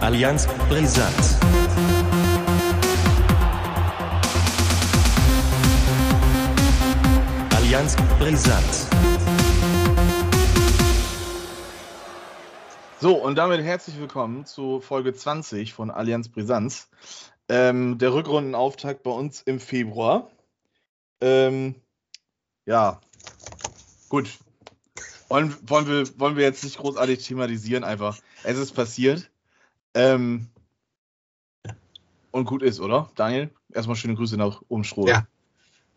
Allianz Brisant. Allianz Brisant. So, und damit herzlich willkommen zu Folge 20 von Allianz Brisanz. Ähm, der Rückrundenauftakt bei uns im Februar. Ähm, ja, gut. Wollen, wollen, wir, wollen wir jetzt nicht großartig thematisieren, einfach. Es ist passiert. Ähm, und gut ist, oder? Daniel, erstmal schöne Grüße nach Umstroh. Ja.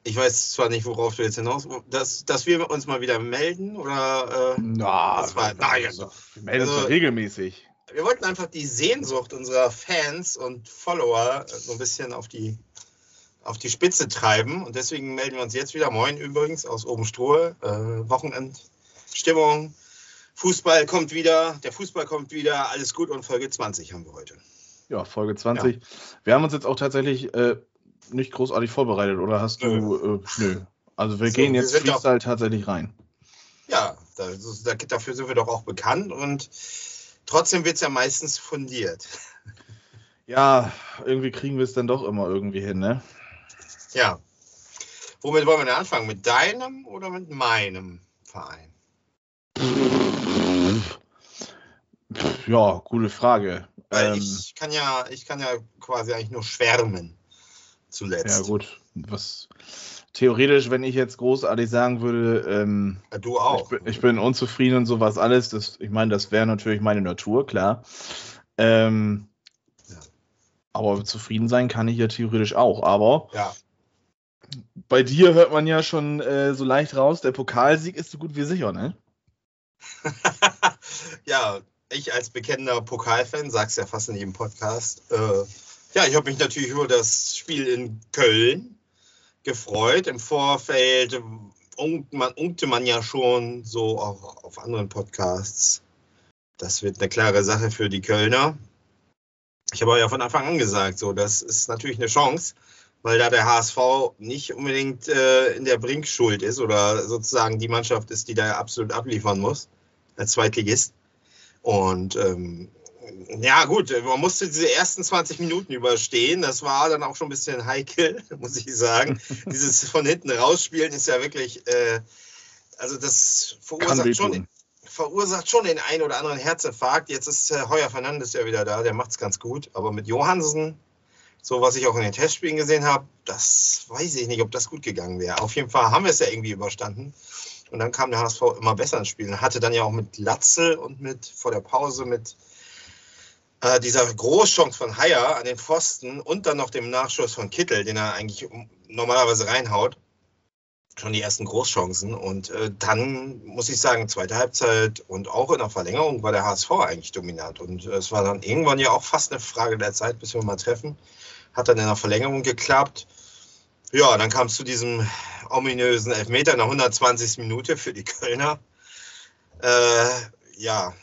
Ich weiß zwar nicht, worauf du jetzt hinaus dass, dass wir uns mal wieder melden oder. Äh, Na, das war, nein, also, wir melden uns also- doch regelmäßig. wir wollten einfach die Sehnsucht unserer Fans und Follower so ein bisschen auf die, auf die Spitze treiben. Und deswegen melden wir uns jetzt wieder. Moin übrigens aus Obenstrohe. Äh, Wochenendstimmung. Fußball kommt wieder, der Fußball kommt wieder, alles gut und Folge 20 haben wir heute. Ja, Folge 20. Wir haben uns jetzt auch tatsächlich äh, nicht großartig vorbereitet, oder hast du? Äh, nö. Also wir So, gehen wir jetzt doch- Freestyle tatsächlich rein. Ja, da, da, dafür sind wir doch auch bekannt und trotzdem wird es ja meistens fundiert. Ja, irgendwie kriegen wir es dann doch immer irgendwie hin, ne? Ja. Womit wollen wir denn anfangen? Mit deinem oder mit meinem Verein? Pff, Ja, gute Frage. Weil Ähm, ich kann ja, ich kann ja quasi eigentlich nur schwärmen. Zuletzt. ja, gut. Was theoretisch, wenn ich jetzt großartig sagen würde, ähm, Ja, Du ich, auch. bin, ich bin unzufrieden und sowas alles, das, ich meine, das wäre natürlich meine Natur, klar. Ähm, Ja. Aber zufrieden sein kann ich ja theoretisch auch. Aber Ja. bei dir hört man ja schon äh, so leicht raus, der Pokalsieg ist so gut wie sicher, ne? ja, ich als bekennender Pokalfan sag's ja fast in jedem Podcast. Äh, ja, ich habe mich natürlich über das Spiel in Köln gefreut. Im Vorfeld unkte man, ja schon so auch auf anderen Podcasts. Das wird eine klare Sache für die Kölner. Ich habe ja von Anfang an gesagt, so, das ist natürlich eine Chance, weil da der HSV nicht unbedingt äh, in der Bringschuld ist oder sozusagen die Mannschaft ist, die da absolut abliefern muss, als Zweitligist. Und ähm, ja, gut, man musste diese ersten 20 Minuten überstehen. Das war dann auch schon ein bisschen heikel, muss ich sagen. Dieses von hinten rausspielen ist ja wirklich, äh, also das verursacht schon, verursacht schon den einen oder anderen Herzinfarkt. Jetzt ist äh, Heuer Fernandes ja wieder da, der macht es ganz gut. Aber mit Johansen, so was ich auch in den Testspielen gesehen habe, das weiß ich nicht, ob das gut gegangen wäre. Auf jeden Fall haben wir es ja irgendwie überstanden. Und dann kam der HSV immer besser ins Spiel. Und hatte dann ja auch mit Latzel und mit vor der Pause mit äh, dieser Großchance von Haier an den Pfosten und dann noch dem Nachschuss von Kittel, den er eigentlich normalerweise reinhaut. Schon die ersten Großchancen. Und äh, dann muss ich sagen, zweite Halbzeit und auch in der Verlängerung war der HSV eigentlich dominant. Und äh, es war dann irgendwann ja auch fast eine Frage der Zeit, bis wir mal treffen. Hat dann in der Verlängerung geklappt. Ja, dann kam es zu diesem ominösen Elfmeter in der 120. Minute für die Kölner. Äh, ja,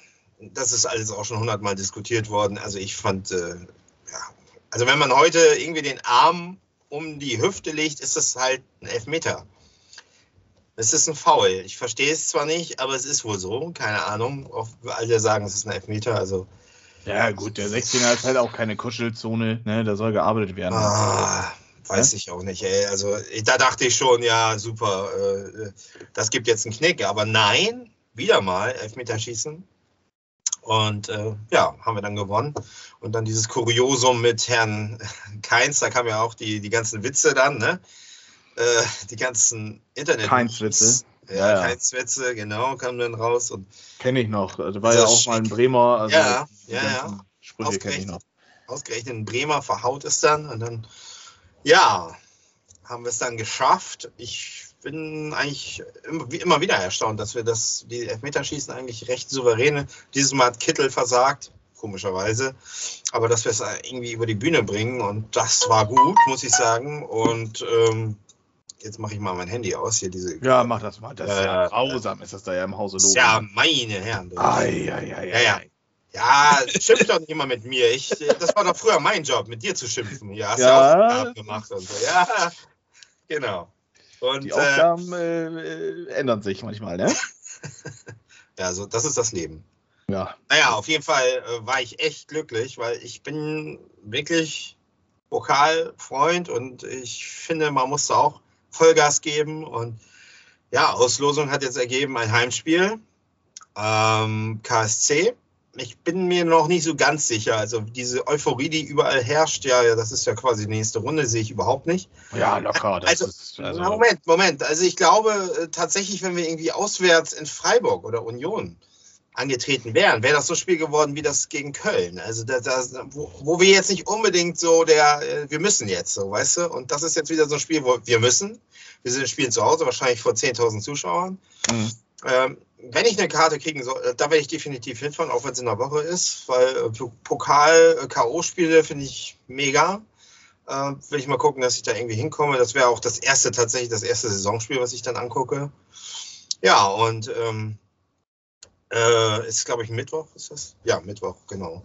das ist alles auch schon hundertmal diskutiert worden. Also ich fand, äh, ja, also wenn man heute irgendwie den Arm um die Hüfte legt, ist das halt ein Elfmeter. Es ist ein Foul. Ich verstehe es zwar nicht, aber es ist wohl so. Keine Ahnung. Auch alle sagen, es ist ein Elfmeter. Also Ja, gut, der 16er ist halt auch keine Kuschelzone, ne? Da soll gearbeitet werden. Ah, weiß ich auch nicht, ey. Also da dachte ich schon, ja, super, äh, das gibt jetzt einen Knick. Aber nein, wieder mal Elfmeterschießen. Und äh, ja, haben wir dann gewonnen. Und dann dieses Kuriosum mit Herrn Keins, da kamen ja auch die, die ganzen Witze dann, ne? Äh, die ganzen Internet. Keins-Witze. Ja, Ja, ja. Keins-Witze, genau, kamen dann raus. Und Kenne ich noch. Also war ja auch mal ein Schreck. Bremer. Also Ja, ja, ja. Sprüche kenne ich noch. ausgerechnet, ausgerechnet in Bremer verhaut es dann und dann, ja, haben wir es dann geschafft. Ich bin eigentlich immer, wie immer wieder erstaunt, dass wir das, die Elfmeterschießen eigentlich recht souverän. Dieses Mal hat Kittel versagt, komischerweise, aber dass wir es irgendwie über die Bühne bringen und das war gut, muss ich sagen. Und ähm, jetzt mache ich mal mein Handy aus hier diese. Ja, mach das mal. Das ist ja Äh, grausam, ist das da ja im Hause los. ja, meine Herren. Ei, ei, ei, Ja, ja. Ja, schimpf doch nicht immer mit mir. Ich, das war doch früher mein Job, mit dir zu schimpfen. Ja, hast Ja. Aufgaben gemacht und so. Ja, genau. Und Die äh, Aufgaben äh, äh, ändern sich manchmal, ne? ja, so, das ist das Leben. ja. Naja, auf jeden Fall äh, war ich echt glücklich, weil ich bin wirklich Pokalfreund und ich finde, man muss da auch Vollgas geben. Und ja, Auslosung hat jetzt ergeben ein Heimspiel. Ähm, KSC. Ich bin mir noch nicht so ganz sicher. Also diese Euphorie, die überall herrscht, ja, das ist ja quasi die nächste Runde, sehe ich überhaupt nicht. Ja, locker. Das Also, ist, also, Moment, Moment. Also ich glaube äh, tatsächlich, wenn wir irgendwie auswärts in Freiburg oder Union angetreten wären, wäre das so ein Spiel geworden wie das gegen Köln. Also da, da, wo, wo wir jetzt nicht unbedingt so der, äh, wir müssen jetzt so, weißt du? Und das ist jetzt wieder so ein Spiel, wo wir müssen. Wir sind spielen zu Hause, wahrscheinlich vor 10.000 Zuschauern. Mhm. Ähm, wenn ich eine Karte kriegen soll, äh, da werde ich definitiv hinfahren, auch wenn es in der Woche ist, weil äh, Pokal-K.O.-Spiele finde ich mega. Äh, will ich mal gucken, dass ich da irgendwie hinkomme. Das wäre auch das erste, tatsächlich das erste Saisonspiel, was ich dann angucke. Ja, und ähm, äh, ist, glaube ich, Mittwoch, ist das? Ja, Mittwoch, genau.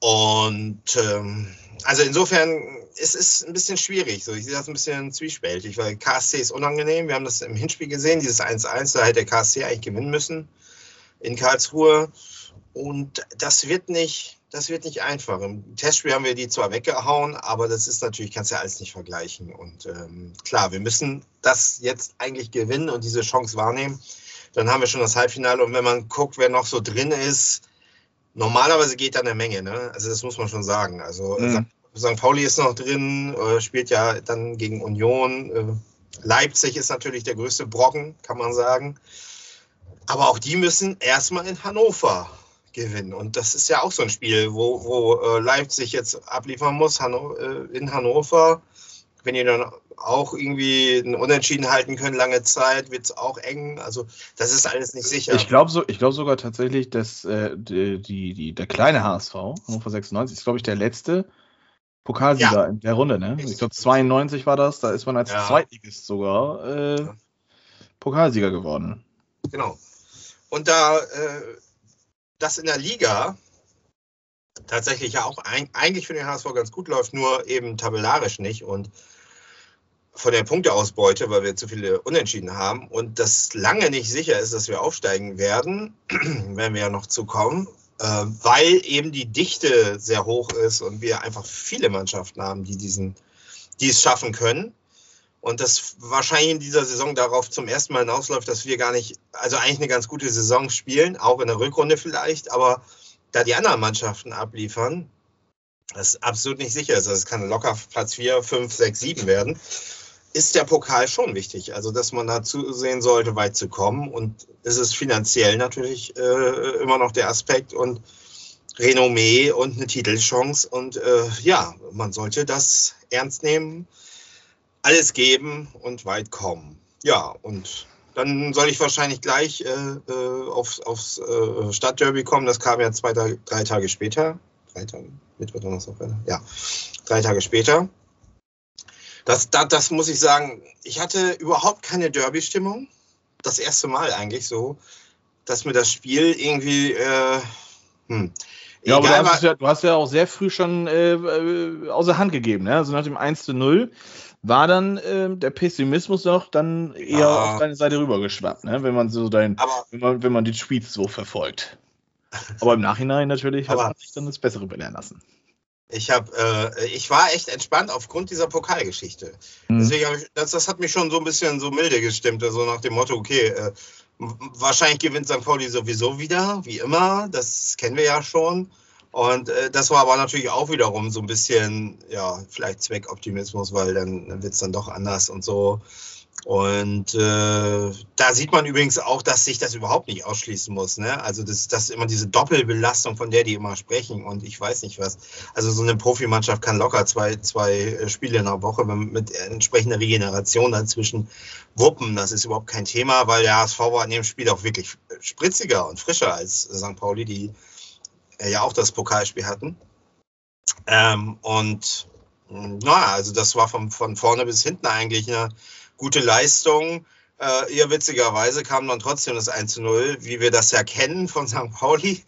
Und ähm, also insofern es ist ein bisschen schwierig. So, ich sehe das ein bisschen zwiespältig, weil KSC ist unangenehm. Wir haben das im Hinspiel gesehen, dieses 1-1, da hätte der KSC eigentlich gewinnen müssen in Karlsruhe. Und das wird nicht, das wird nicht einfach. Im Testspiel haben wir die zwar weggehauen, aber das ist natürlich, kannst ja alles nicht vergleichen. Und ähm, klar, wir müssen das jetzt eigentlich gewinnen und diese Chance wahrnehmen. Dann haben wir schon das Halbfinale. Und wenn man guckt, wer noch so drin ist, normalerweise geht da eine Menge. Ne? Also das muss man schon sagen. Also Mhm. St. Pauli ist noch drin, äh, spielt ja dann gegen Union. Äh, Leipzig ist natürlich der größte Brocken, kann man sagen. Aber auch die müssen erstmal in Hannover gewinnen. Und das ist ja auch so ein Spiel, wo, wo äh, Leipzig jetzt abliefern muss äh, in Hannover. Wenn die dann auch irgendwie ein Unentschieden halten können, lange Zeit, wird es auch eng. Also das ist alles nicht sicher. Ich glaube so, glaub sogar tatsächlich, dass äh, die, die, der kleine HSV, Hannover 96, ist, glaube ich, der letzte Pokalsieger in der Runde. Ne? Ich glaube, 92 war das. Da ist man als Ja. Zweitligist sogar äh, Ja. Pokalsieger geworden. Genau. Und da äh, das in der Liga tatsächlich ja auch ein, eigentlich für den HSV ganz gut läuft, nur eben tabellarisch nicht und von der Punkteausbeute, weil wir zu viele Unentschieden haben und das lange nicht sicher ist, dass wir aufsteigen werden, werden wir ja noch zukommen, weil eben die Dichte sehr hoch ist und wir einfach viele Mannschaften haben, die diesen, die es schaffen können. Und das wahrscheinlich in dieser Saison darauf zum ersten Mal hinausläuft, dass wir gar nicht, also eigentlich eine ganz gute Saison spielen, auch in der Rückrunde vielleicht, aber da die anderen Mannschaften abliefern, das absolut nicht sicher ist. Also es kann locker Platz 4, 5, 6, 7 werden, ist der Pokal schon wichtig. Also, dass man da zusehen sollte, weit zu kommen. Und es ist finanziell natürlich äh, immer noch der Aspekt und Renommee und eine Titelchance. Und äh, ja, man sollte das ernst nehmen alles geben und weit kommen. Ja, und dann soll ich wahrscheinlich gleich äh, äh, aufs, aufs äh, Stadtderby kommen. Das kam ja zwei, drei Tage später. Drei Tage? Mittwoch, Donnerstag? Ja, drei Tage später. Das, das, das muss ich sagen, ich hatte überhaupt keine Derby-Stimmung. Das erste Mal eigentlich so, dass mir das Spiel irgendwie. Äh, hm, Ja, aber du hast, ja, du hast ja auch sehr früh schon äh, äh, außer Hand gegeben. Ne? Also nach dem 1 zu 0 war dann äh, der Pessimismus noch dann eher Ja. auf deine Seite rübergeschwappt, ne? wenn man so dein, aber wenn man, wenn man die Tweets so verfolgt. Aber im Nachhinein natürlich hat man sich dann das Bessere belehren lassen. Ich habe, äh, ich war echt entspannt aufgrund dieser Pokalgeschichte. Mhm. Deswegen hab ich, das, das hat mich schon so ein bisschen so milde gestimmt, also nach dem Motto, okay, äh, wahrscheinlich gewinnt St. Pauli sowieso wieder, wie immer, das kennen wir ja schon. Und äh, das war aber natürlich auch wiederum so ein bisschen, ja, vielleicht Zweckoptimismus, weil dann, dann wird es dann doch anders und so. Und äh, da sieht man übrigens auch, dass sich das überhaupt nicht ausschließen muss. Ne? Also das, das immer diese Doppelbelastung, von der die immer sprechen und ich weiß nicht was. Also so eine Profimannschaft kann locker zwei, zwei äh, Spiele in der Woche mit, entsprechender Regeneration dazwischen wuppen. Das ist überhaupt kein Thema, weil der HSV war in dem Spiel auch wirklich spritziger und frischer als St. Pauli, die äh, ja auch das Pokalspiel hatten. Ähm, und mh, na, also das war von, von vorne bis hinten eigentlich eine gute Leistung. Äh, eher witzigerweise kam dann trotzdem das 1 zu 0, wie wir das ja kennen von St. Pauli,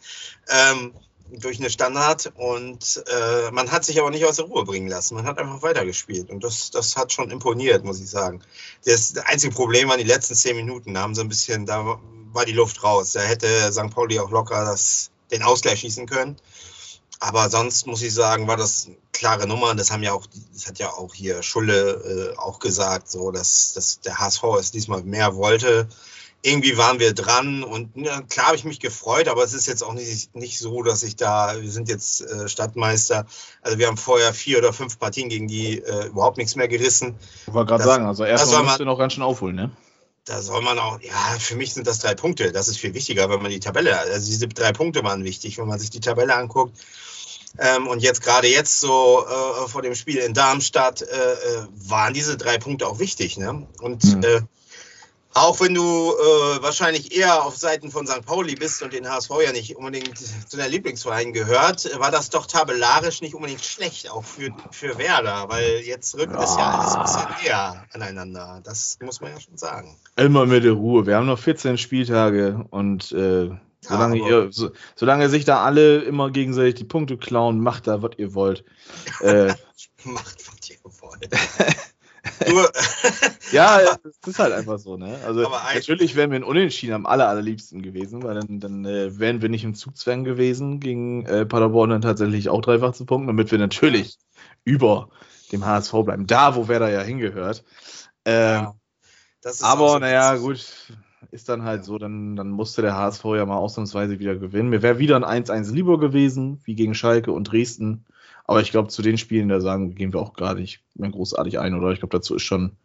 ähm, durch eine Standard. Und äh, man hat sich aber nicht aus der Ruhe bringen lassen. Man hat einfach weitergespielt. Und das, das hat schon imponiert, muss ich sagen. Das einzige Problem waren die letzten zehn Minuten. Da haben sie ein bisschen, da war die Luft raus. Da hätte St. Pauli auch locker das den Ausgleich schießen können. Aber sonst muss ich sagen, war das klare Nummer. Das haben ja auch, das hat ja auch hier Schulle äh, auch gesagt, so dass, dass der HSV es diesmal mehr wollte. Irgendwie waren wir dran und ja, klar habe ich mich gefreut, aber es ist jetzt auch nicht, nicht so, dass ich da, wir sind jetzt äh, Stadtmeister. Also wir haben vorher vier oder fünf Partien gegen die äh, überhaupt nichts mehr gerissen. Ich wollte gerade sagen, also erstmal musst du noch ganz schön aufholen, ne? Da soll man auch, ja, für mich sind das drei Punkte. Das ist viel wichtiger, wenn man die Tabelle, also diese drei Punkte waren wichtig, wenn man sich die Tabelle anguckt. Ähm, und jetzt gerade jetzt so äh, vor dem Spiel in Darmstadt äh, äh, waren diese drei Punkte auch wichtig. Ne? Und Mhm. äh, auch wenn du äh, wahrscheinlich eher auf Seiten von St. Pauli bist und den HSV ja nicht unbedingt zu deinen Lieblingsvereinen gehört, war das doch tabellarisch nicht unbedingt schlecht, auch für, für Werder, weil jetzt rückt es ja alles ein bisschen näher aneinander. Das muss man ja schon sagen. Immer mit der Ruhe. Wir haben noch 14 Spieltage und äh, solange, aber- ihr, so, solange sich da alle immer gegenseitig die Punkte klauen, macht da, was ihr wollt. äh, Macht, was ihr wollt. Ja, es ist halt einfach so, ne? Also natürlich wären wir in Unentschieden am aller, allerliebsten gewesen, weil dann, dann äh, wären wir nicht im Zugzwang gewesen, gegen äh, Paderborn dann tatsächlich auch dreifach zu punkten, damit wir natürlich über dem HSV bleiben. Da, wo Werder ja hingehört. Ähm, Ja, Aber so naja, gut, ist dann halt so, dann, dann musste der HSV ja mal ausnahmsweise wieder gewinnen. Mir wäre wieder ein 1-1 lieber gewesen, wie gegen Schalke und Dresden. Aber ich glaube, zu den Spielen, da sagen, gehen wir auch gar nicht mehr großartig ein, oder? Ich glaube, dazu ist schon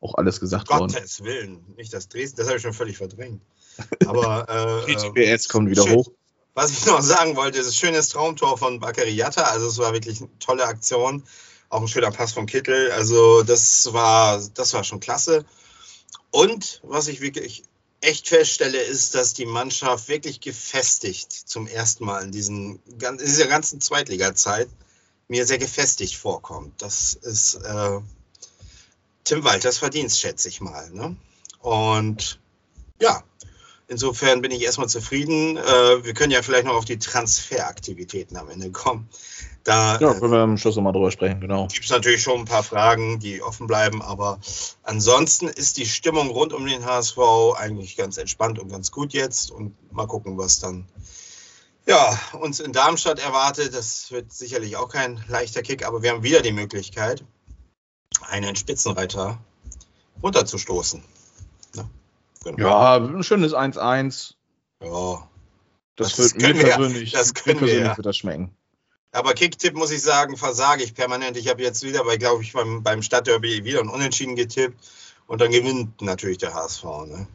auch alles gesagt worden. Gottes Willen, nicht das Dresden, das habe ich schon völlig verdrängt. Aber äh, äh, GPS kommt wieder schön. hoch. was ich noch sagen wollte, ist ein schönes Traumtor von Bakariata. Also es war wirklich eine tolle Aktion. Auch ein schöner Pass von Kittel. Also das war, das war schon klasse. Und was ich wirklich echt feststelle, ist, dass die Mannschaft wirklich gefestigt zum ersten Mal in, diesen, in dieser ganzen Zweitliga-Zeit mir sehr gefestigt vorkommt. Das ist äh, Tim Walters Verdienst, schätze ich mal. Ne? Und ja, insofern bin ich erstmal zufrieden. Äh, wir können ja vielleicht noch auf die Transferaktivitäten am Ende kommen. Da Ja, können wir am Schluss nochmal drüber sprechen, genau. gibt es natürlich schon ein paar Fragen, die offen bleiben, aber ansonsten ist die Stimmung rund um den HSV eigentlich ganz entspannt und ganz gut jetzt und mal gucken, was dann ja, uns in Darmstadt erwartet. Das wird sicherlich auch kein leichter Kick, aber wir haben wieder die Möglichkeit, einen Spitzenreiter runterzustoßen. Ja, genau. Ja, ein schönes 1-1. ja. Das, Das wird mir wir persönlich, Das mir wir persönlich ja. wird das schmecken. Aber Kicktipp muss ich sagen, versage ich permanent. Ich habe jetzt wieder, bei, glaube ich, beim, beim Stadtderby wieder ein Unentschieden getippt und dann gewinnt natürlich der HSV. Ne?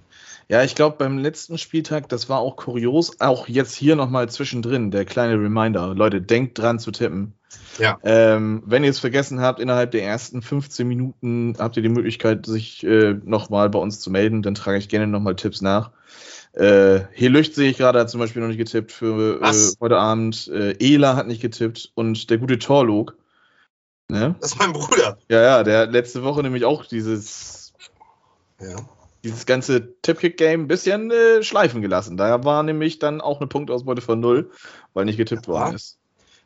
Ja, ich glaube, beim letzten Spieltag, das war auch kurios, auch jetzt hier nochmal zwischendrin, der kleine Reminder. Leute, denkt dran zu tippen. Ja. Ähm, wenn ihr es vergessen habt, innerhalb der ersten 15 Minuten habt ihr die Möglichkeit, sich äh, nochmal bei uns zu melden. Dann trage ich gerne nochmal Tipps nach. Äh, hier Lücht sehe ich gerade, hat zum Beispiel noch nicht getippt für äh, heute Abend. Äh, Ela hat nicht getippt und der gute Torlog. Ne? Das ist mein Bruder. Ja, ja, der hat letzte Woche nämlich auch dieses Ja. Dieses ganze Tippkick-Game ein bisschen äh, schleifen gelassen. Da war nämlich dann auch eine Punktausbeute von null, weil nicht getippt Ja. worden ist.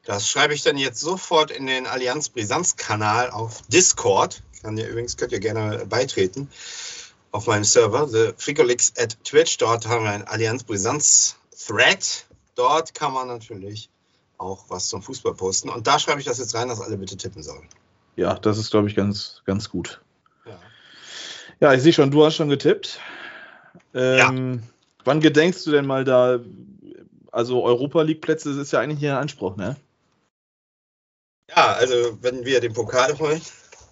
Das schreibe ich dann jetzt sofort in den Allianz Brisanz-Kanal auf Discord. Kann ihr übrigens, könnt ihr gerne beitreten auf meinem Server, the Fricolix at Twitch. Dort haben wir einen Allianz Brisanz-Thread. Dort kann man natürlich auch was zum Fußball posten. Und da schreibe ich das jetzt rein, dass alle bitte tippen sollen. Ja, das ist, glaube ich, ganz, ganz gut. Ja. Ja, ich sehe schon, du hast schon getippt. Ähm, Wann gedenkst du denn mal da? Also Europa League Plätze ist ja eigentlich hier ein Anspruch, ne? Ja, also wenn wir den Pokal holen.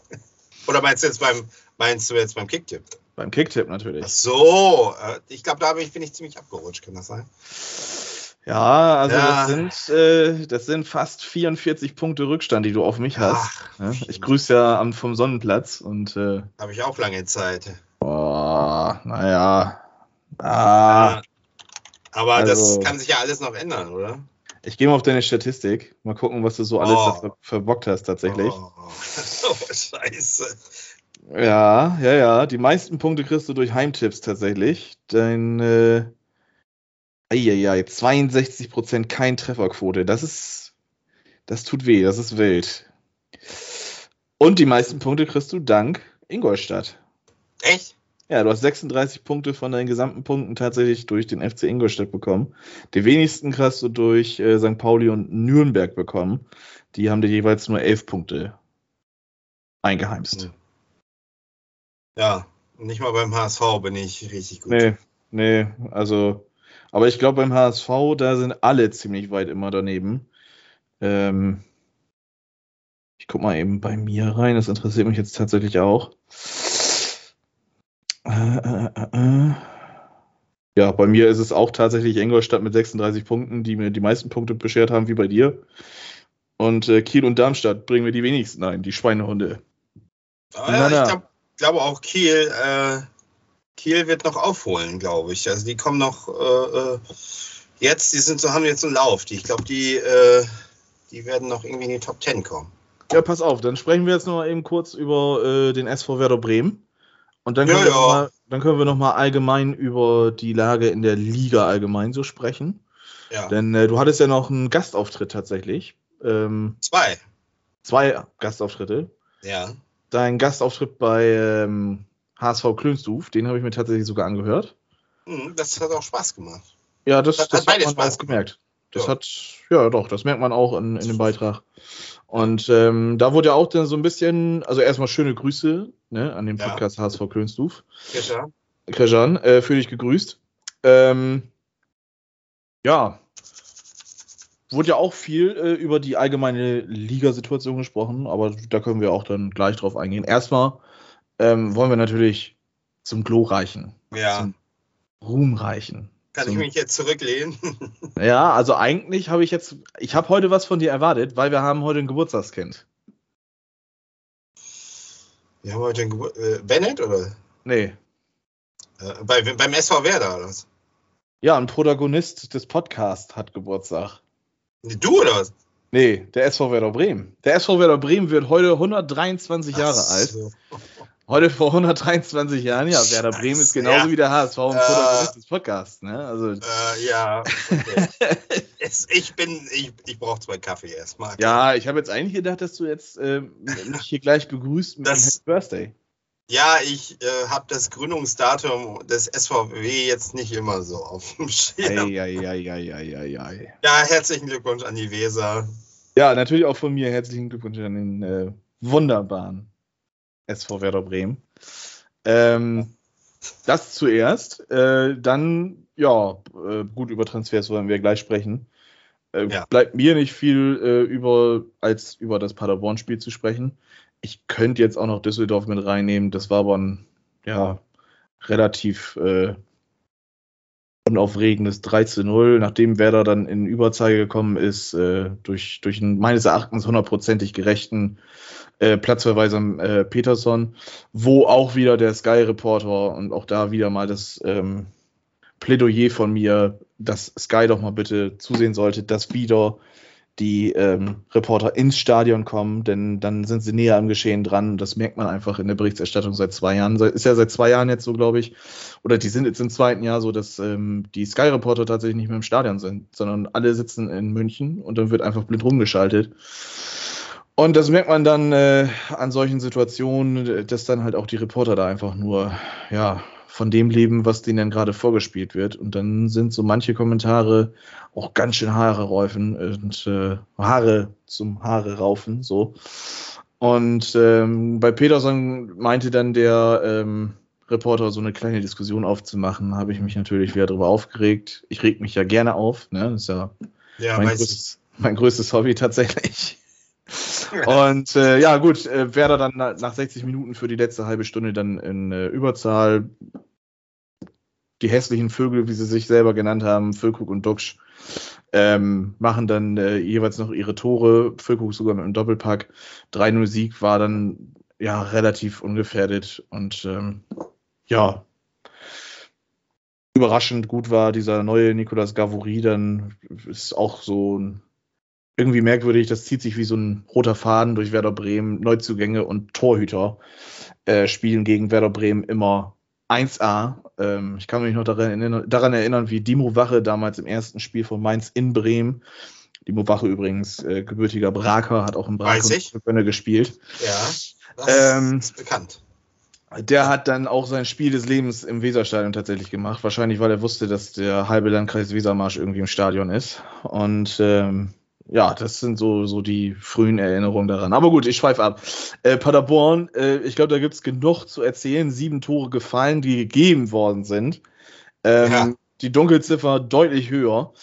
Oder meinst du jetzt beim, meinst du jetzt beim Kicktipp? Beim Kicktipp Ach natürlich. so, äh, ich glaube, da bin ich ziemlich abgerutscht, kann das sein? Ja, also Ja. Das, sind, äh, das sind fast 44 Punkte Rückstand, die du auf mich hast. Ach, Ne? Ich grüße ja am, vom Sonnenplatz und äh, Habe ich auch lange Zeit. boah, naja. Ah, Aber Also- das kann sich ja alles noch ändern, oder? Ich gehe mal auf deine Statistik. Mal gucken, was du so alles Oh. verbockt hast tatsächlich. Oh, oh scheiße. Ja, ja, ja. Die meisten Punkte kriegst du durch Heimtipps tatsächlich. Dein äh, eieiei, 62% kein Trefferquote. Das ist, das tut weh, das ist wild. Und die meisten Punkte kriegst du dank Ingolstadt. Echt? Ja, du hast 36 Punkte von deinen gesamten Punkten tatsächlich durch den FC Ingolstadt bekommen. Die wenigsten hast du durch äh, St. Pauli und Nürnberg bekommen. Die haben dir jeweils nur 11 Punkte eingeheimst. Ja, nicht mal beim HSV bin ich richtig gut. Nee, nee, also, aber ich glaube beim HSV, da sind alle ziemlich weit immer daneben. Ähm, ich guck mal eben bei mir rein, das interessiert mich jetzt tatsächlich auch. Äh, äh, äh, äh. Ja, bei mir ist es auch tatsächlich Ingolstadt mit 36 Punkten, die mir die meisten Punkte beschert haben, wie bei dir. Und äh, Kiel und Darmstadt bringen mir die wenigsten ein, die Schweinehunde. Ja, ich glaube glaub auch Kiel, äh, Kiel wird noch aufholen, glaube ich. Also die kommen noch äh, äh, jetzt, die sind so, haben jetzt einen Lauf. Die, ich glaube, die, äh, die werden noch irgendwie in die Top 10 kommen. Ja, pass auf, dann sprechen wir jetzt noch mal eben kurz über äh, den SV Werder Bremen. Und dann können, Ja, wir ja. noch mal, dann können wir noch mal allgemein über die Lage in der Liga allgemein so sprechen. Ja, Denn äh, du hattest ja noch einen Gastauftritt tatsächlich. Ähm, zwei. zwei Gastauftritte. Ja. Dein Gastauftritt bei ähm, HSV Klönstuf, den habe ich mir tatsächlich sogar angehört. Hm, Das hat auch Spaß gemacht. Ja, das, Hat- das hat beide man Spaß auch gemerkt. Das Ja. hat, ja doch, das merkt man auch in, in dem Beitrag. Und ähm, da wurde ja auch dann so ein bisschen, also erstmal schöne Grüße ne, an den Ja. Podcast HSV Klönstuf. Fischer. Krejan, äh, für dich gegrüßt. Ähm, ja, wurde ja auch viel äh, über die allgemeine Ligasituation gesprochen, aber da können wir auch dann gleich drauf eingehen. Erstmal ähm, wollen wir natürlich zum Glorreichen, Ja. zum Ruhmreichen. Kann ich mich jetzt zurücklehnen? Ja, also eigentlich habe ich jetzt, ich habe heute was von dir erwartet, weil wir haben heute ein Geburtstagskind. Wir haben heute den Gebur äh, Bennett oder? Nee. Äh, bei, beim SV Werder oder was? Ja, ein Protagonist des Podcasts hat Geburtstag. Du oder was? Nee, der SV Werder Bremen. Der SV Werder Bremen wird heute 123 Jahre Ach alt. Heute vor 123 Jahren, ja, Werder Bremen ist genauso Ja. wie der HSV ein Äh. Protagonist des Podcasts, ne? Also, Äh, ja, okay. es, ich bin, ich, ich brauche zwei Kaffee erstmal. ja, ich habe jetzt eigentlich gedacht, dass du jetzt ähm, mich hier gleich begrüßt mit Das- Happy Birthday. Ja, ich äh, habe das Gründungsdatum des SVW jetzt nicht immer so auf dem Schirm. Eieieiei. Ja, herzlichen Glückwunsch an die Weser. Ja, natürlich auch von mir herzlichen Glückwunsch an den äh, wunderbaren SV Werder Bremen. Ähm, das zuerst. Äh, dann, ja, äh, gut, über Transfers wollen wir gleich sprechen. Äh, Ja. Bleibt mir nicht viel äh, über, als über das Paderborn-Spiel zu sprechen. Ich könnte jetzt auch noch Düsseldorf mit reinnehmen. Das war aber ein, ja, relativ äh, unaufregendes 3 zu 0, nachdem Werder dann in Überzahl gekommen ist, äh, durch, durch einen meines Erachtens hundertprozentig gerechten äh, Platzverweis am äh, Peterson, wo auch wieder der Sky-Reporter und auch da wieder mal das ähm, Plädoyer von mir, dass Sky doch mal bitte zusehen sollte, dass wieder die ähm, Reporter ins Stadion kommen, denn dann sind sie näher am Geschehen dran. Das merkt man einfach in der Berichterstattung seit zwei Jahren. Ist ja seit zwei Jahren jetzt so, glaube ich. Oder die sind jetzt im zweiten Jahr so, dass ähm, die Sky-Reporter tatsächlich nicht mehr im Stadion sind, sondern alle sitzen in München und dann wird einfach blind rumgeschaltet. Und das merkt man dann äh, an solchen Situationen, dass dann halt auch die Reporter da einfach nur, ja, von dem leben, was denen dann gerade vorgespielt wird. Und dann sind so manche Kommentare auch ganz schön Haare räufen und äh, Haare zum Haare raufen, so. Und ähm, bei Peterson meinte dann der ähm, Reporter so eine kleine Diskussion aufzumachen, habe ich mich natürlich wieder darüber aufgeregt. Ich reg mich ja gerne auf, ne? Das ist ja Ja, mein, größtes, mein größtes Hobby tatsächlich. Und äh, ja, gut, äh, Werder dann na- nach 60 Minuten für die letzte halbe Stunde dann in äh, Überzahl. Die hässlichen Vögel, wie sie sich selber genannt haben, Füllkrug und Duxch, ähm, machen dann äh, jeweils noch ihre Tore. Füllkrug sogar mit einem Doppelpack. 3-0 Sieg war dann ja relativ ungefährdet und ähm, ja, überraschend gut war dieser neue Nicolas Gavouri dann ist auch so ein irgendwie merkwürdig, das zieht sich wie so ein roter Faden durch Werder Bremen. Neuzugänge und Torhüter äh, spielen gegen Werder Bremen immer 1A. Ähm, ich kann mich noch daran erinnern, daran erinnern, wie Dimo Wache damals im ersten Spiel von Mainz in Bremen, Dimo Wache übrigens, äh, gebürtiger Braker, hat auch im Weiß Braker gespielt. Ja, das Ähm, ist bekannt. Der hat dann auch sein Spiel des Lebens im Weserstadion tatsächlich gemacht. Wahrscheinlich, weil er wusste, dass der halbe Landkreis Wesermarsch irgendwie im Stadion ist. Und ähm, ja, das sind so, so die frühen Erinnerungen daran. Aber gut, ich schweife ab. Äh, Paderborn, äh, ich glaube, da gibt es genug zu erzählen. Sieben Tore gefallen, die gegeben worden sind. Ähm, ja. Die Dunkelziffer deutlich höher.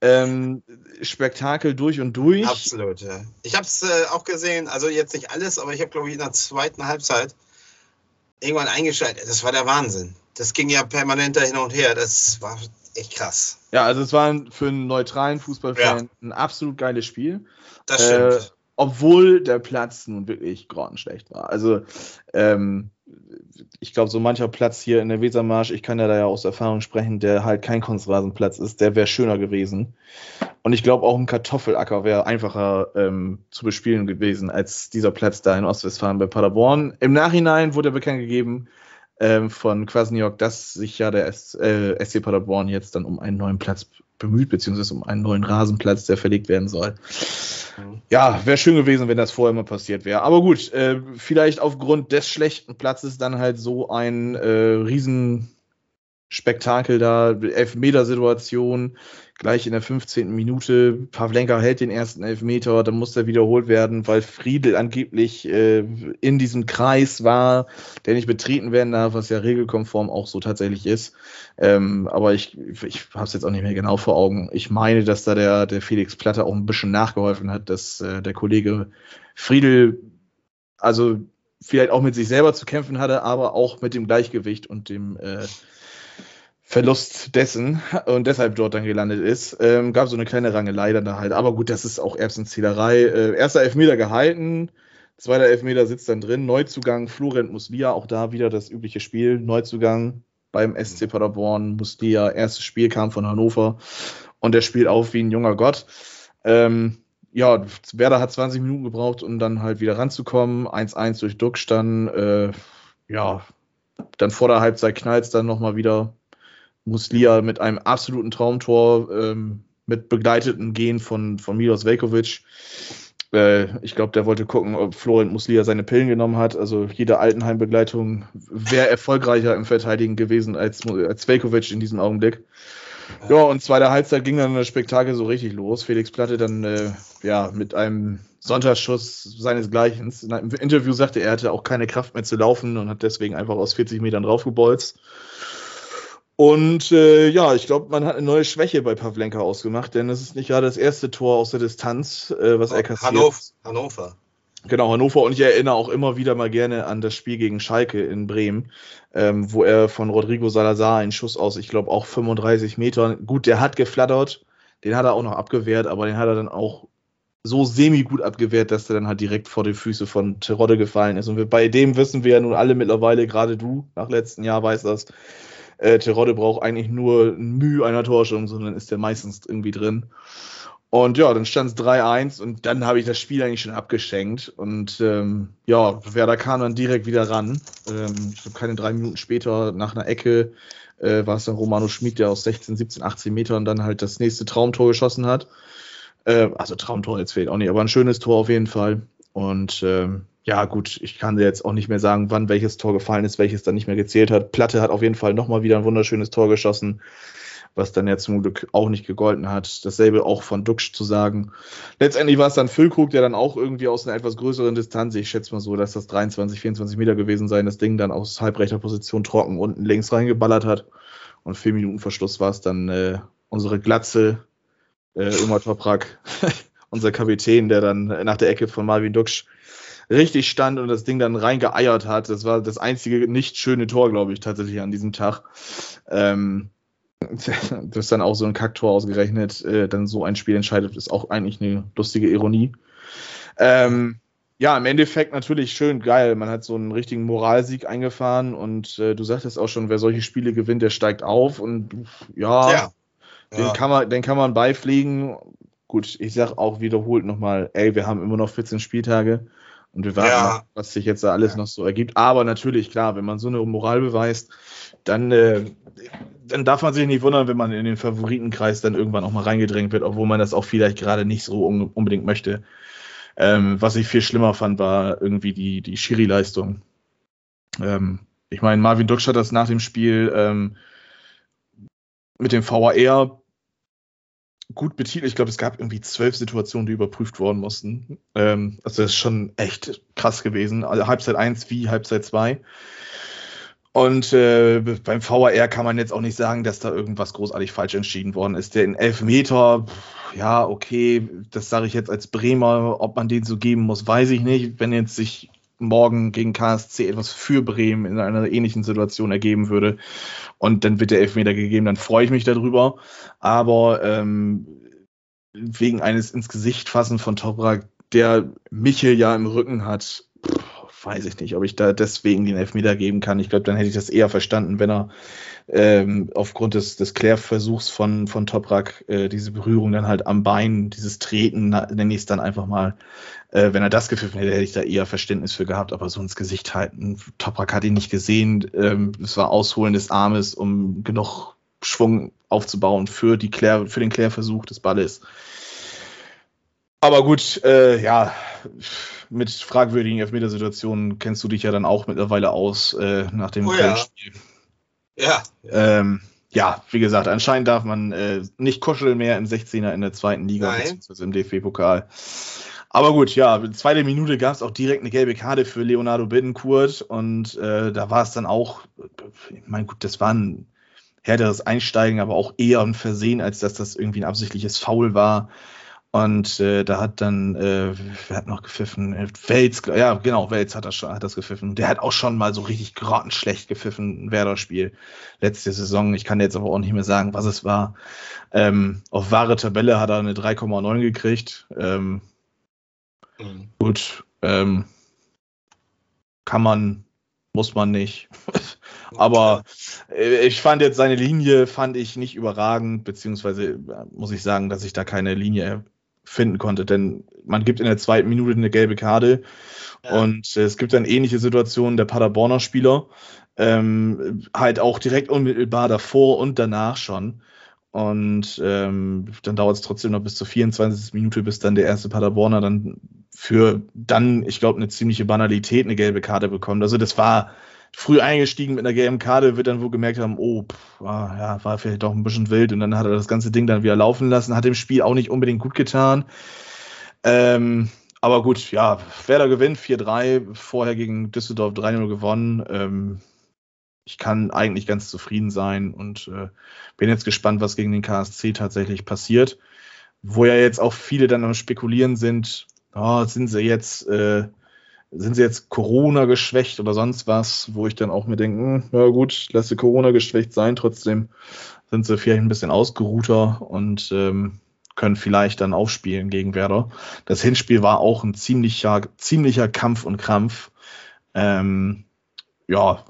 Ähm, Spektakel durch und durch. Absolut, ja. Ich habe es äh, auch gesehen, also jetzt nicht alles, aber ich habe, glaube ich, in der zweiten Halbzeit irgendwann eingeschaltet. Das war der Wahnsinn. Das ging ja permanent da hin und her. Das war echt krass. Ja, also es war für einen neutralen Fußballfan ja. ein absolut geiles Spiel. Das stimmt. Äh, obwohl der Platz nun wirklich grottenschlecht war. Also ähm, ich glaube, so mancher Platz hier in der Wesermarsch, ich kann ja da ja aus Erfahrung sprechen, der halt kein Kunstrasenplatz ist, der wäre schöner gewesen. Und ich glaube, auch ein Kartoffelacker wäre einfacher ähm, zu bespielen gewesen als dieser Platz da in Ostwestfalen bei Paderborn. Im Nachhinein wurde bekannt gegeben ähm, von Kwasniok, dass sich ja der S äh, SC Paderborn jetzt dann um einen neuen Platz bemüht, beziehungsweise um einen neuen Rasenplatz, der verlegt werden soll. Ja, wäre schön gewesen, wenn das vorher mal passiert wäre. Aber gut, äh, vielleicht aufgrund des schlechten Platzes dann halt so ein äh, Riesenspektakel da, Elfmetersituation, gleich in der 15. Minute. Pavlenka hält den ersten Elfmeter, dann muss er wiederholt werden, weil Friedel angeblich äh, in diesem Kreis war, der nicht betreten werden darf, was ja regelkonform auch so tatsächlich ist. Ähm, aber ich, ich habe es jetzt auch nicht mehr genau vor Augen. Ich meine, dass da der, der Felix Platte auch ein bisschen nachgeholfen hat, dass äh, der Kollege Friedel, also vielleicht auch mit sich selber zu kämpfen hatte, aber auch mit dem Gleichgewicht und dem äh, Verlust dessen und deshalb dort dann gelandet ist. Ähm, gab so eine kleine Rangelei dann da halt. Aber gut, das ist auch Erbsenzählerei. Äh, erster Elfmeter gehalten, zweiter Elfmeter sitzt dann drin. Neuzugang Florent Muslia, auch da wieder das übliche Spiel. Neuzugang beim SC Paderborn. Muslia, erstes Spiel kam von Hannover und der spielt auf wie ein junger Gott. Ähm, ja, Werder hat 20 Minuten gebraucht, um dann halt wieder ranzukommen. 1-1 durch dann. Äh, ja, dann vor der Halbzeit knallt es dann nochmal wieder Muslia mit einem absoluten Traumtor ähm, mit begleiteten Gehen von, von Milos Velkovic. Äh, ich glaube, der wollte gucken, ob Florent Muslia seine Pillen genommen hat. Also jede Altenheim-Begleitung wäre erfolgreicher im Verteidigen gewesen als, als Velkovic in diesem Augenblick. Ja, und zweiter Halbzeit ging dann das Spektakel so richtig los. Felix Platte dann äh, ja mit einem Sonntagsschuss seinesgleichen. Im Interview sagte er, er hatte auch keine Kraft mehr zu laufen und hat deswegen einfach aus 40 Metern draufgebolzt. Und äh, ja, ich glaube, man hat eine neue Schwäche bei Pavlenka ausgemacht, denn es ist nicht gerade das erste Tor aus der Distanz, äh, was er kassiert. Hannover. Hannover. Genau, Hannover. Und ich erinnere auch immer wieder mal gerne an das Spiel gegen Schalke in Bremen, ähm, wo er von Rodrigo Salazar einen Schuss aus, ich glaube, auch 35 Metern. Gut, der hat geflattert, den hat er auch noch abgewehrt, aber den hat er dann auch so semi-gut abgewehrt, dass er dann halt direkt vor die Füße von Terodde gefallen ist. Und wir, bei dem wissen wir ja nun alle mittlerweile, gerade du nach letztem Jahr weißt das, äh, Terodde braucht eigentlich nur ein Mühe einer Torschung, dann ist der meistens irgendwie drin. Und ja, dann stand es 3-1 und dann habe ich das Spiel eigentlich schon abgeschenkt. Und ähm, ja, Werder kam dann direkt wieder ran. Ähm, ich glaube, keine drei Minuten später nach einer Ecke äh, war es dann Romano Schmid, der aus 16, 17, 18 Metern dann halt das nächste Traumtor geschossen hat. Äh, also Traumtor jetzt fehlt auch nicht, aber ein schönes Tor auf jeden Fall. Und ähm, ja, gut, ich kann dir jetzt auch nicht mehr sagen, wann welches Tor gefallen ist, welches dann nicht mehr gezählt hat. Platte hat auf jeden Fall nochmal wieder ein wunderschönes Tor geschossen, was dann ja zum Glück auch nicht gegolten hat. Dasselbe auch von Duxch zu sagen. Letztendlich war es dann Füllkrug, der dann auch irgendwie aus einer etwas größeren Distanz, ich schätze mal so, dass das 23, 24 Meter gewesen sein, das Ding dann aus halbrechter Position trocken unten links reingeballert hat. Und vier Minuten Verschluss war es dann äh, unsere Glatze, äh, Ömer Toprak, unser Kapitän, der dann nach der Ecke von Marvin Duxch richtig stand und das Ding dann reingeeiert hat. Das war das einzige nicht schöne Tor, glaube ich, tatsächlich an diesem Tag. Ähm, das ist dann auch so ein Kacktor ausgerechnet, äh, dann so ein Spiel entscheidet, ist auch eigentlich eine lustige Ironie. Ähm, ja, im Endeffekt natürlich schön geil. Man hat so einen richtigen Moralsieg eingefahren und äh, du sagtest auch schon, wer solche Spiele gewinnt, der steigt auf und ja, ja. Den, ja. Kann man, den kann man beipflegen. Gut, ich sag auch wiederholt nochmal, ey, wir haben immer noch 14 Spieltage. Und wir warten, ja. was sich jetzt da alles ja. noch so ergibt. Aber natürlich, klar, wenn man so eine Moral beweist, dann, äh, dann darf man sich nicht wundern, wenn man in den Favoritenkreis dann irgendwann auch mal reingedrängt wird, obwohl man das auch vielleicht gerade nicht so un unbedingt möchte. Ähm, was ich viel schlimmer fand, war irgendwie die, die Schiri-Leistung. Ähm, Ich meine, Marvin Duksch hat das nach dem Spiel ähm, mit dem VAR gut betitelt. Ich glaube, es gab irgendwie zwölf Situationen, die überprüft worden mussten. Ähm, also das ist schon echt krass gewesen. Also Halbzeit 1 wie Halbzeit 2. Und äh, beim VAR kann man jetzt auch nicht sagen, dass da irgendwas großartig falsch entschieden worden ist. Der in Elfmeter, ja, okay, das sage ich jetzt als Bremer, ob man den so geben muss, weiß ich nicht. Wenn jetzt sich morgen gegen KSC etwas für Bremen in einer ähnlichen Situation ergeben würde und dann wird der Elfmeter gegeben, dann freue ich mich darüber. Aber ähm, wegen eines ins Gesicht fassen von Toprak, der Michel ja im Rücken hat, weiß ich nicht, ob ich da deswegen den Elfmeter geben kann. Ich glaube, dann hätte ich das eher verstanden, wenn er ähm, aufgrund des, des Klärversuchs von, von Toprak äh, diese Berührung dann halt am Bein, dieses Treten, nenne ich es dann einfach mal, äh, wenn er das gepfiffen hätte, hätte ich da eher Verständnis für gehabt, aber so ins Gesicht halten. Toprak hat ihn nicht gesehen. Ähm, es war Ausholen des Armes, um genug Schwung aufzubauen für, die Klär, für den Klärversuch des Balles. Aber gut, äh, ja, mit fragwürdigen Elfmetersituationen kennst du dich ja dann auch mittlerweile aus äh, nach dem oh, ja. Spiel. Ja. Ja. Ähm, ja, wie gesagt, anscheinend darf man äh, nicht kuscheln mehr im 16er in der zweiten Liga, Nein. beziehungsweise im DFB-Pokal. Aber gut, ja, zweite Minute gab es auch direkt eine gelbe Karte für Leonardo Bittencourt und äh, da war es dann auch, ich meine, gut, das war ein härteres Einsteigen, aber auch eher ein Versehen, als dass das irgendwie ein absichtliches Foul war. Und äh, da hat dann, äh, wer hat noch gepfiffen? Wels, ja, genau, Wels hat das, schon, hat das gepfiffen. Der hat auch schon mal so richtig grottenschlecht gepfiffen, ein Werder-Spiel letzte Saison. Ich kann jetzt aber auch nicht mehr sagen, was es war. Ähm, auf wahre Tabelle hat er eine 3,9 gekriegt. Ähm, mhm. Gut, ähm, kann man, muss man nicht. Aber äh, ich fand jetzt seine Linie fand ich nicht überragend, beziehungsweise äh, muss ich sagen, dass ich da keine Linie finden konnte. Denn man gibt in der zweiten Minute eine gelbe Karte ja. und es gibt dann ähnliche Situationen der Paderborner Spieler, ähm, halt auch direkt unmittelbar davor und danach schon. Und ähm, dann dauert es trotzdem noch bis zur 24. Minute, bis dann der erste Paderborner dann für dann, ich glaube, eine ziemliche Banalität eine gelbe Karte bekommt. Also das war früh eingestiegen mit einer gelben Karte, wird dann wohl gemerkt haben, oh, pff, ah, ja, war vielleicht doch ein bisschen wild und dann hat er das ganze Ding dann wieder laufen lassen, hat dem Spiel auch nicht unbedingt gut getan. Ähm, aber gut, ja, Werder gewinnt 4-3, vorher gegen Düsseldorf 3-0 gewonnen. Ähm, ich kann eigentlich ganz zufrieden sein und äh, bin jetzt gespannt, was gegen den KSC tatsächlich passiert. Wo ja jetzt auch viele dann am Spekulieren sind, oh, sind sie jetzt äh, sind sie jetzt Corona geschwächt oder sonst was, wo ich dann auch mir denke, hm, ja gut, lass sie Corona geschwächt sein, trotzdem sind sie vielleicht ein bisschen ausgeruhter und ähm, können vielleicht dann aufspielen gegen Werder. Das Hinspiel war auch ein ziemlicher, ziemlicher Kampf und Krampf. Ähm, ja,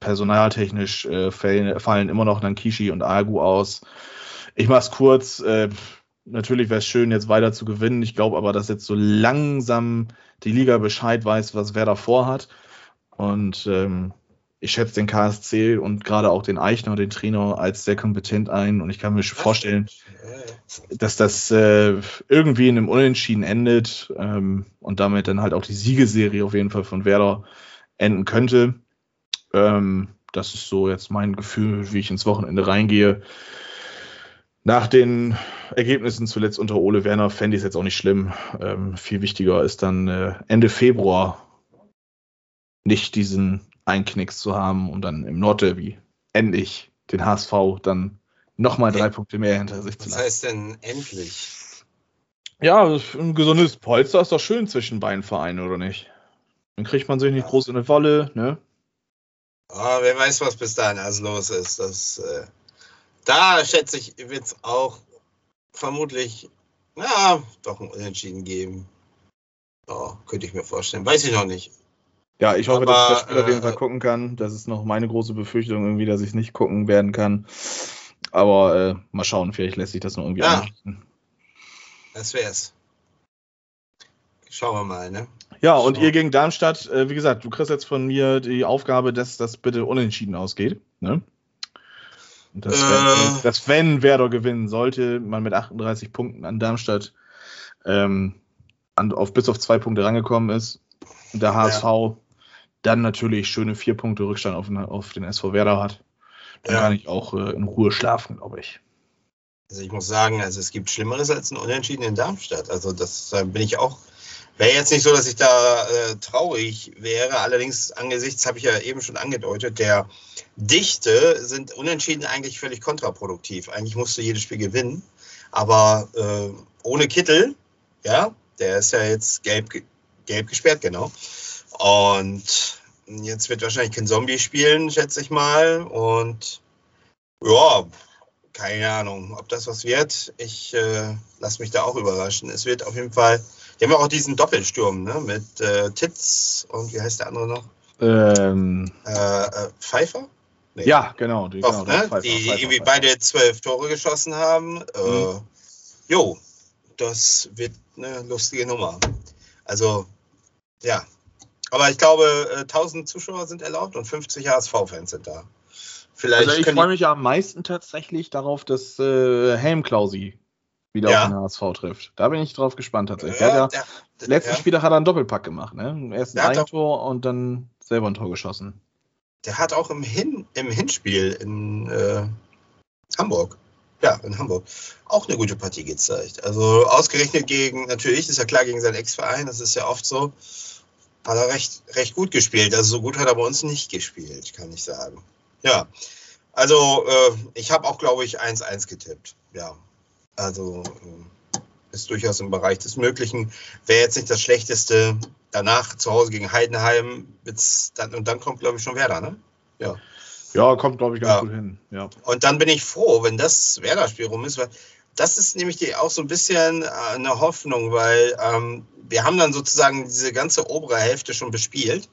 personaltechnisch äh, fallen, fallen immer noch Nankishi und Agu aus. Ich mach's kurz. Äh, natürlich wäre es schön, jetzt weiter zu gewinnen. Ich glaube aber, dass jetzt so langsam die Liga Bescheid weiß, was wer davor hat. Und ähm, ich schätze den KSC und gerade auch den Eichner, den Trainer, als sehr kompetent ein. Und ich kann mir vorstellen, dass das äh, irgendwie in einem Unentschieden endet ähm, und damit dann halt auch die Siegeserie auf jeden Fall von Werder enden könnte. Ähm, das ist so jetzt mein Gefühl, wie ich ins Wochenende reingehe. Nach den Ergebnissen zuletzt unter Ole Werner fände ich es jetzt auch nicht schlimm. Ähm, viel wichtiger ist dann äh, Ende Februar nicht diesen Einknicks zu haben und dann im Nordderby endlich den HSV dann nochmal drei Punkte mehr hinter sich zu lassen. Was heißt denn endlich? Ja, ein gesundes Polster ist doch schön zwischen beiden Vereinen, oder nicht? Dann kriegt man sich nicht groß in eine Wolle, ne? Oh, wer weiß, was bis dahin alles los ist. Das, äh da schätze ich, wird es auch vermutlich, ja, doch ein Unentschieden geben. Oh, könnte ich mir vorstellen. Weiß ich noch nicht. Ja, ich hoffe, Aber, dass ich das Spiel äh, auf jeden Fall gucken kann. Das ist noch meine große Befürchtung, irgendwie, dass ich nicht gucken werden kann. Aber äh, mal schauen, vielleicht lässt sich das noch irgendwie ja, einrichten. Das wär's. Schauen wir mal, ne? Ja, und Schauen. ihr gegen Darmstadt, äh, wie gesagt, du kriegst jetzt von mir die Aufgabe, dass das bitte unentschieden ausgeht. Ne? Dass, äh, wenn, dass, wenn Werder gewinnen sollte, man mit 38 Punkten an Darmstadt ähm, an, auf, bis auf zwei Punkte rangekommen ist. Und der HSV, ja. dann natürlich schöne vier Punkte Rückstand auf, den- auf den SV Werder hat, dann Ja. kann ich auch äh, in Ruhe schlafen, glaube ich. Also ich muss sagen, also es gibt Schlimmeres als ein Unentschieden in Darmstadt. Also das da bin ich auch. Wäre jetzt nicht so, dass ich da äh, traurig wäre. Allerdings angesichts, habe ich ja eben schon angedeutet, der Dichte sind Unentschieden eigentlich völlig kontraproduktiv. Eigentlich musst du jedes Spiel gewinnen. Aber äh, ohne Kittel, ja, der ist ja jetzt gelb, ge- gelb gesperrt, genau. Und jetzt wird wahrscheinlich kein Zombie spielen, schätze ich mal. Und ja, keine Ahnung, ob das was wird. Ich äh, lasse mich da auch überraschen. Es wird auf jeden Fall. Die haben ja auch diesen Doppelsturm, ne? Mit äh, Titz und wie heißt der andere noch? Ähm, Äh, äh, Pfeiffer? Nee. ja, genau. Die, Doch, genau ne? Pfeiffer, die Pfeiffer, irgendwie Pfeiffer. beide zwölf Tore geschossen haben. Äh, Mhm. jo, das wird eine lustige Nummer. Also, ja. Aber ich glaube, äh, 1000 Zuschauer sind erlaubt und 50 HSV-Fans sind da. Vielleicht Also ich freue mich ja am meisten tatsächlich darauf, dass äh, Helm Klausi wieder Ja. auf den HSV trifft. Da bin ich drauf gespannt tatsächlich. Der ja, der- letzten ja. Spieltag hat er einen Doppelpack gemacht, ne? Erst ein Der Eigentor und dann selber ein Tor geschossen. Der hat auch im, Hin im Hinspiel in äh, Hamburg, ja, in Hamburg, auch eine gute Partie gezeigt. Also ausgerechnet gegen, natürlich, ist ja klar, gegen seinen Ex-Verein, das ist ja oft so, hat er recht, recht gut gespielt. Also so gut hat er bei uns nicht gespielt, kann ich sagen. Ja, also äh, ich habe auch, glaube ich, 1-1 getippt. Ja, also äh, ist durchaus im Bereich des Möglichen. Wäre jetzt nicht das Schlechteste. Danach zu Hause gegen Heidenheim dann, und dann kommt, glaube ich, schon Werder, ne? Ja, kommt, glaube ich, ganz Ja. gut hin. Ja. Und dann bin ich froh, wenn das Werder-Spiel rum ist, weil das ist nämlich die, auch so ein bisschen äh, eine Hoffnung, weil ähm, wir haben dann sozusagen diese ganze obere Hälfte schon bespielt.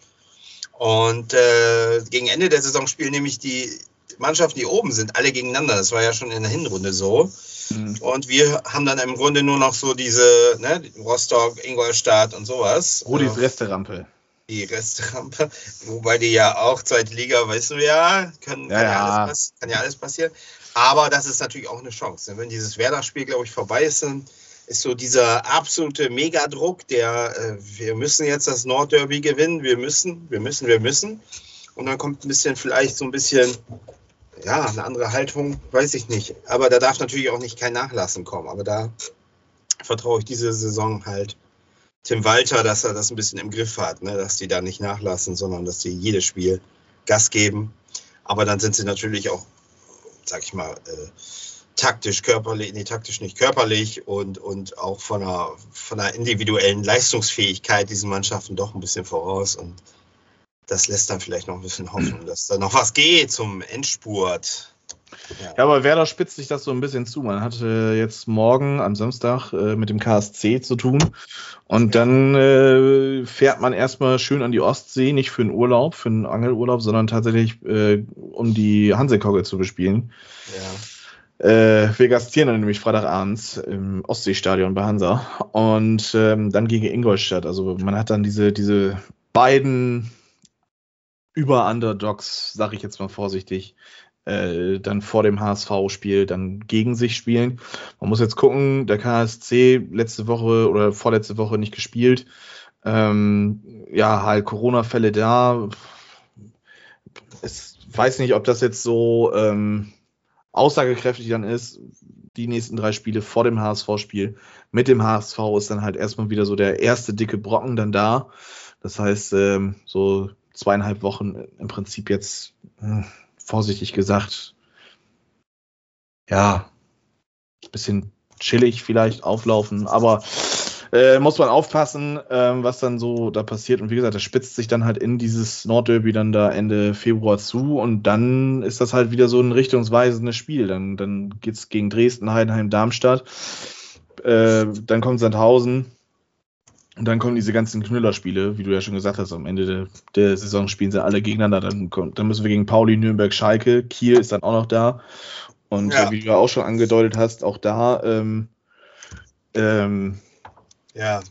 Und äh, gegen Ende der Saison spielen nämlich die Mannschaften, die oben sind, alle gegeneinander. Das war ja schon in der Hinrunde so. Mhm. Und wir haben dann im Grunde nur noch so diese, ne, Rostock, Ingolstadt und sowas. Rudis Äh, Resterampe. die Restrampe, wobei die ja auch zweite Liga, weißt du ja, können, Ja, kann, ja. alles, kann ja alles passieren. Aber das ist natürlich auch eine Chance. Wenn dieses Werder-Spiel, glaube ich, vorbei ist, dann ist so dieser absolute Megadruck, der äh, wir müssen jetzt das Nordderby gewinnen, wir müssen, wir müssen, wir müssen. Und dann kommt ein bisschen vielleicht so ein bisschen, ja, eine andere Haltung, weiß ich nicht. Aber da darf natürlich auch nicht kein Nachlassen kommen. Aber da vertraue ich diese Saison halt Tim Walter, dass er das ein bisschen im Griff hat, ne? dass die da nicht nachlassen, sondern dass die jedes Spiel Gas geben. Aber dann sind sie natürlich auch, sag ich mal, äh, taktisch, körperlich, nee, taktisch nicht körperlich und, und auch von einer, von einer individuellen Leistungsfähigkeit diesen Mannschaften doch ein bisschen voraus. Und das lässt dann vielleicht noch ein bisschen Hoffnung, dass da noch was geht zum Endspurt. Ja, aber Werder spitzt sich das so ein bisschen zu. Man hatte jetzt morgen am Samstag äh, mit dem KSC zu tun. Und dann äh, fährt man erstmal schön an die Ostsee, nicht für einen Urlaub, für einen Angelurlaub, sondern tatsächlich, äh, um die Hansekogge zu bespielen. Ja. Äh, wir gastieren dann nämlich Freitagabends im Ostseestadion bei Hansa und ähm, dann gegen Ingolstadt. Also man hat dann diese, diese beiden Über-Underdogs, sag ich jetzt mal vorsichtig, äh, dann vor dem HSV-Spiel dann gegen sich spielen. Man muss jetzt gucken, der KSC letzte Woche oder vorletzte Woche nicht gespielt. Ähm, ja, halt Corona-Fälle da. Ich weiß nicht, ob das jetzt so ähm, aussagekräftig dann ist. Die nächsten drei Spiele vor dem HSV-Spiel mit dem HSV ist dann halt erstmal wieder so der erste dicke Brocken dann da. Das heißt, ähm, so zweieinhalb Wochen im Prinzip jetzt hm, vorsichtig gesagt, ja, bisschen chillig vielleicht auflaufen, aber äh, muss man aufpassen, ähm, was dann so da passiert. Und wie gesagt, das spitzt sich dann halt in dieses Nordderby dann da Ende Februar zu und dann ist das halt wieder so ein richtungsweisendes Spiel. Dann, dann geht's gegen Dresden, Heidenheim, Darmstadt. Äh, dann kommt Sandhausen. Und dann kommen diese ganzen Knüllerspiele, wie du ja schon gesagt hast, am Ende der, der Saison spielen sie alle gegeneinander. Dann, dann müssen wir gegen Pauli, Nürnberg, Schalke. Kiel ist dann auch noch da. Und Ja. äh, wie du ja auch schon angedeutet hast, auch da ähm, ähm, ja,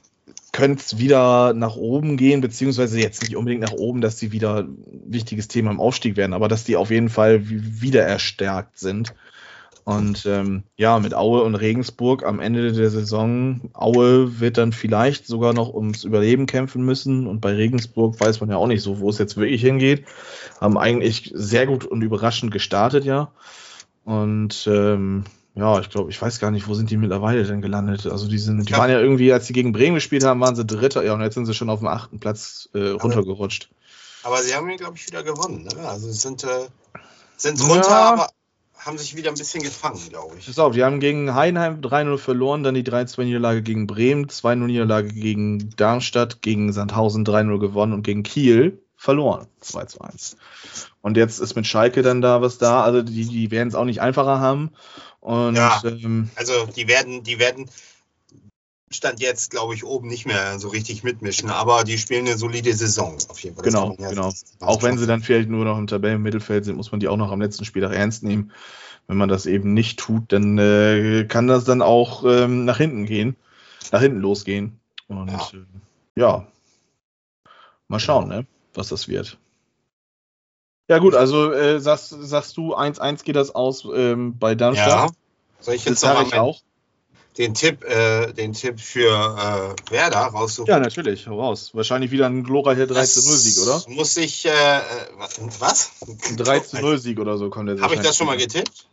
könnte es wieder nach oben gehen, beziehungsweise jetzt nicht unbedingt nach oben, dass die wieder ein wichtiges Thema im Aufstieg werden, aber dass die auf jeden Fall wi- wieder erstärkt sind. Und ähm, ja, mit Aue und Regensburg am Ende der Saison, Aue wird dann vielleicht sogar noch ums Überleben kämpfen müssen. Und bei Regensburg weiß man ja auch nicht so, wo es jetzt wirklich hingeht. Haben eigentlich sehr gut und überraschend gestartet, ja. Und ähm, ja, ich glaube, ich weiß gar nicht, wo sind die mittlerweile denn gelandet? Also die sind, die Ja. waren ja irgendwie, als sie gegen Bremen gespielt haben, waren sie Dritter, ja, und jetzt sind sie schon auf dem achten Platz äh, runtergerutscht. Aber sie haben ihn, glaube ich, wieder gewonnen. Ne? Also sie sind, äh, sind Ja. runter, aber haben sich wieder ein bisschen gefangen, glaube ich. Pass auf, die haben gegen Heidenheim 3-0 verloren, dann die 3-2-Niederlage gegen Bremen, 2-0-Niederlage gegen Darmstadt, gegen Sandhausen 3-0 gewonnen und gegen Kiel verloren, 2-1. Und jetzt ist mit Schalke dann da was da, also die, die werden es auch nicht einfacher haben. Und Ja. ähm, Also die werden, die werden Stand jetzt, glaube ich, oben nicht mehr so richtig mitmischen, aber die spielen eine solide Saison auf jeden Fall. Das Genau, man genau. auch wenn sie dann vielleicht nur noch im Tabellenmittelfeld sind, muss man die auch noch am letzten Spieltag ernst nehmen. Wenn man das eben nicht tut, dann äh, kann das dann auch ähm, nach hinten gehen, nach hinten losgehen. Und Ja. ja, äh, ja. mal schauen, ne, was das wird. Ja gut, also äh, sagst, sagst du, 1-1 geht das aus ähm, bei Ja. Darmstadt. Soll ich das jetzt noch sage ich auch. Den Tipp, äh, den Tipp für äh, Werder raussuchen? Ja, natürlich, raus. Wahrscheinlich wieder ein glorreicher 13-0-Sieg, oder? Das Muss ich, äh, äh, was? Ein 13-0-Sieg oder so kommt der Habe ich das schon mal getippt?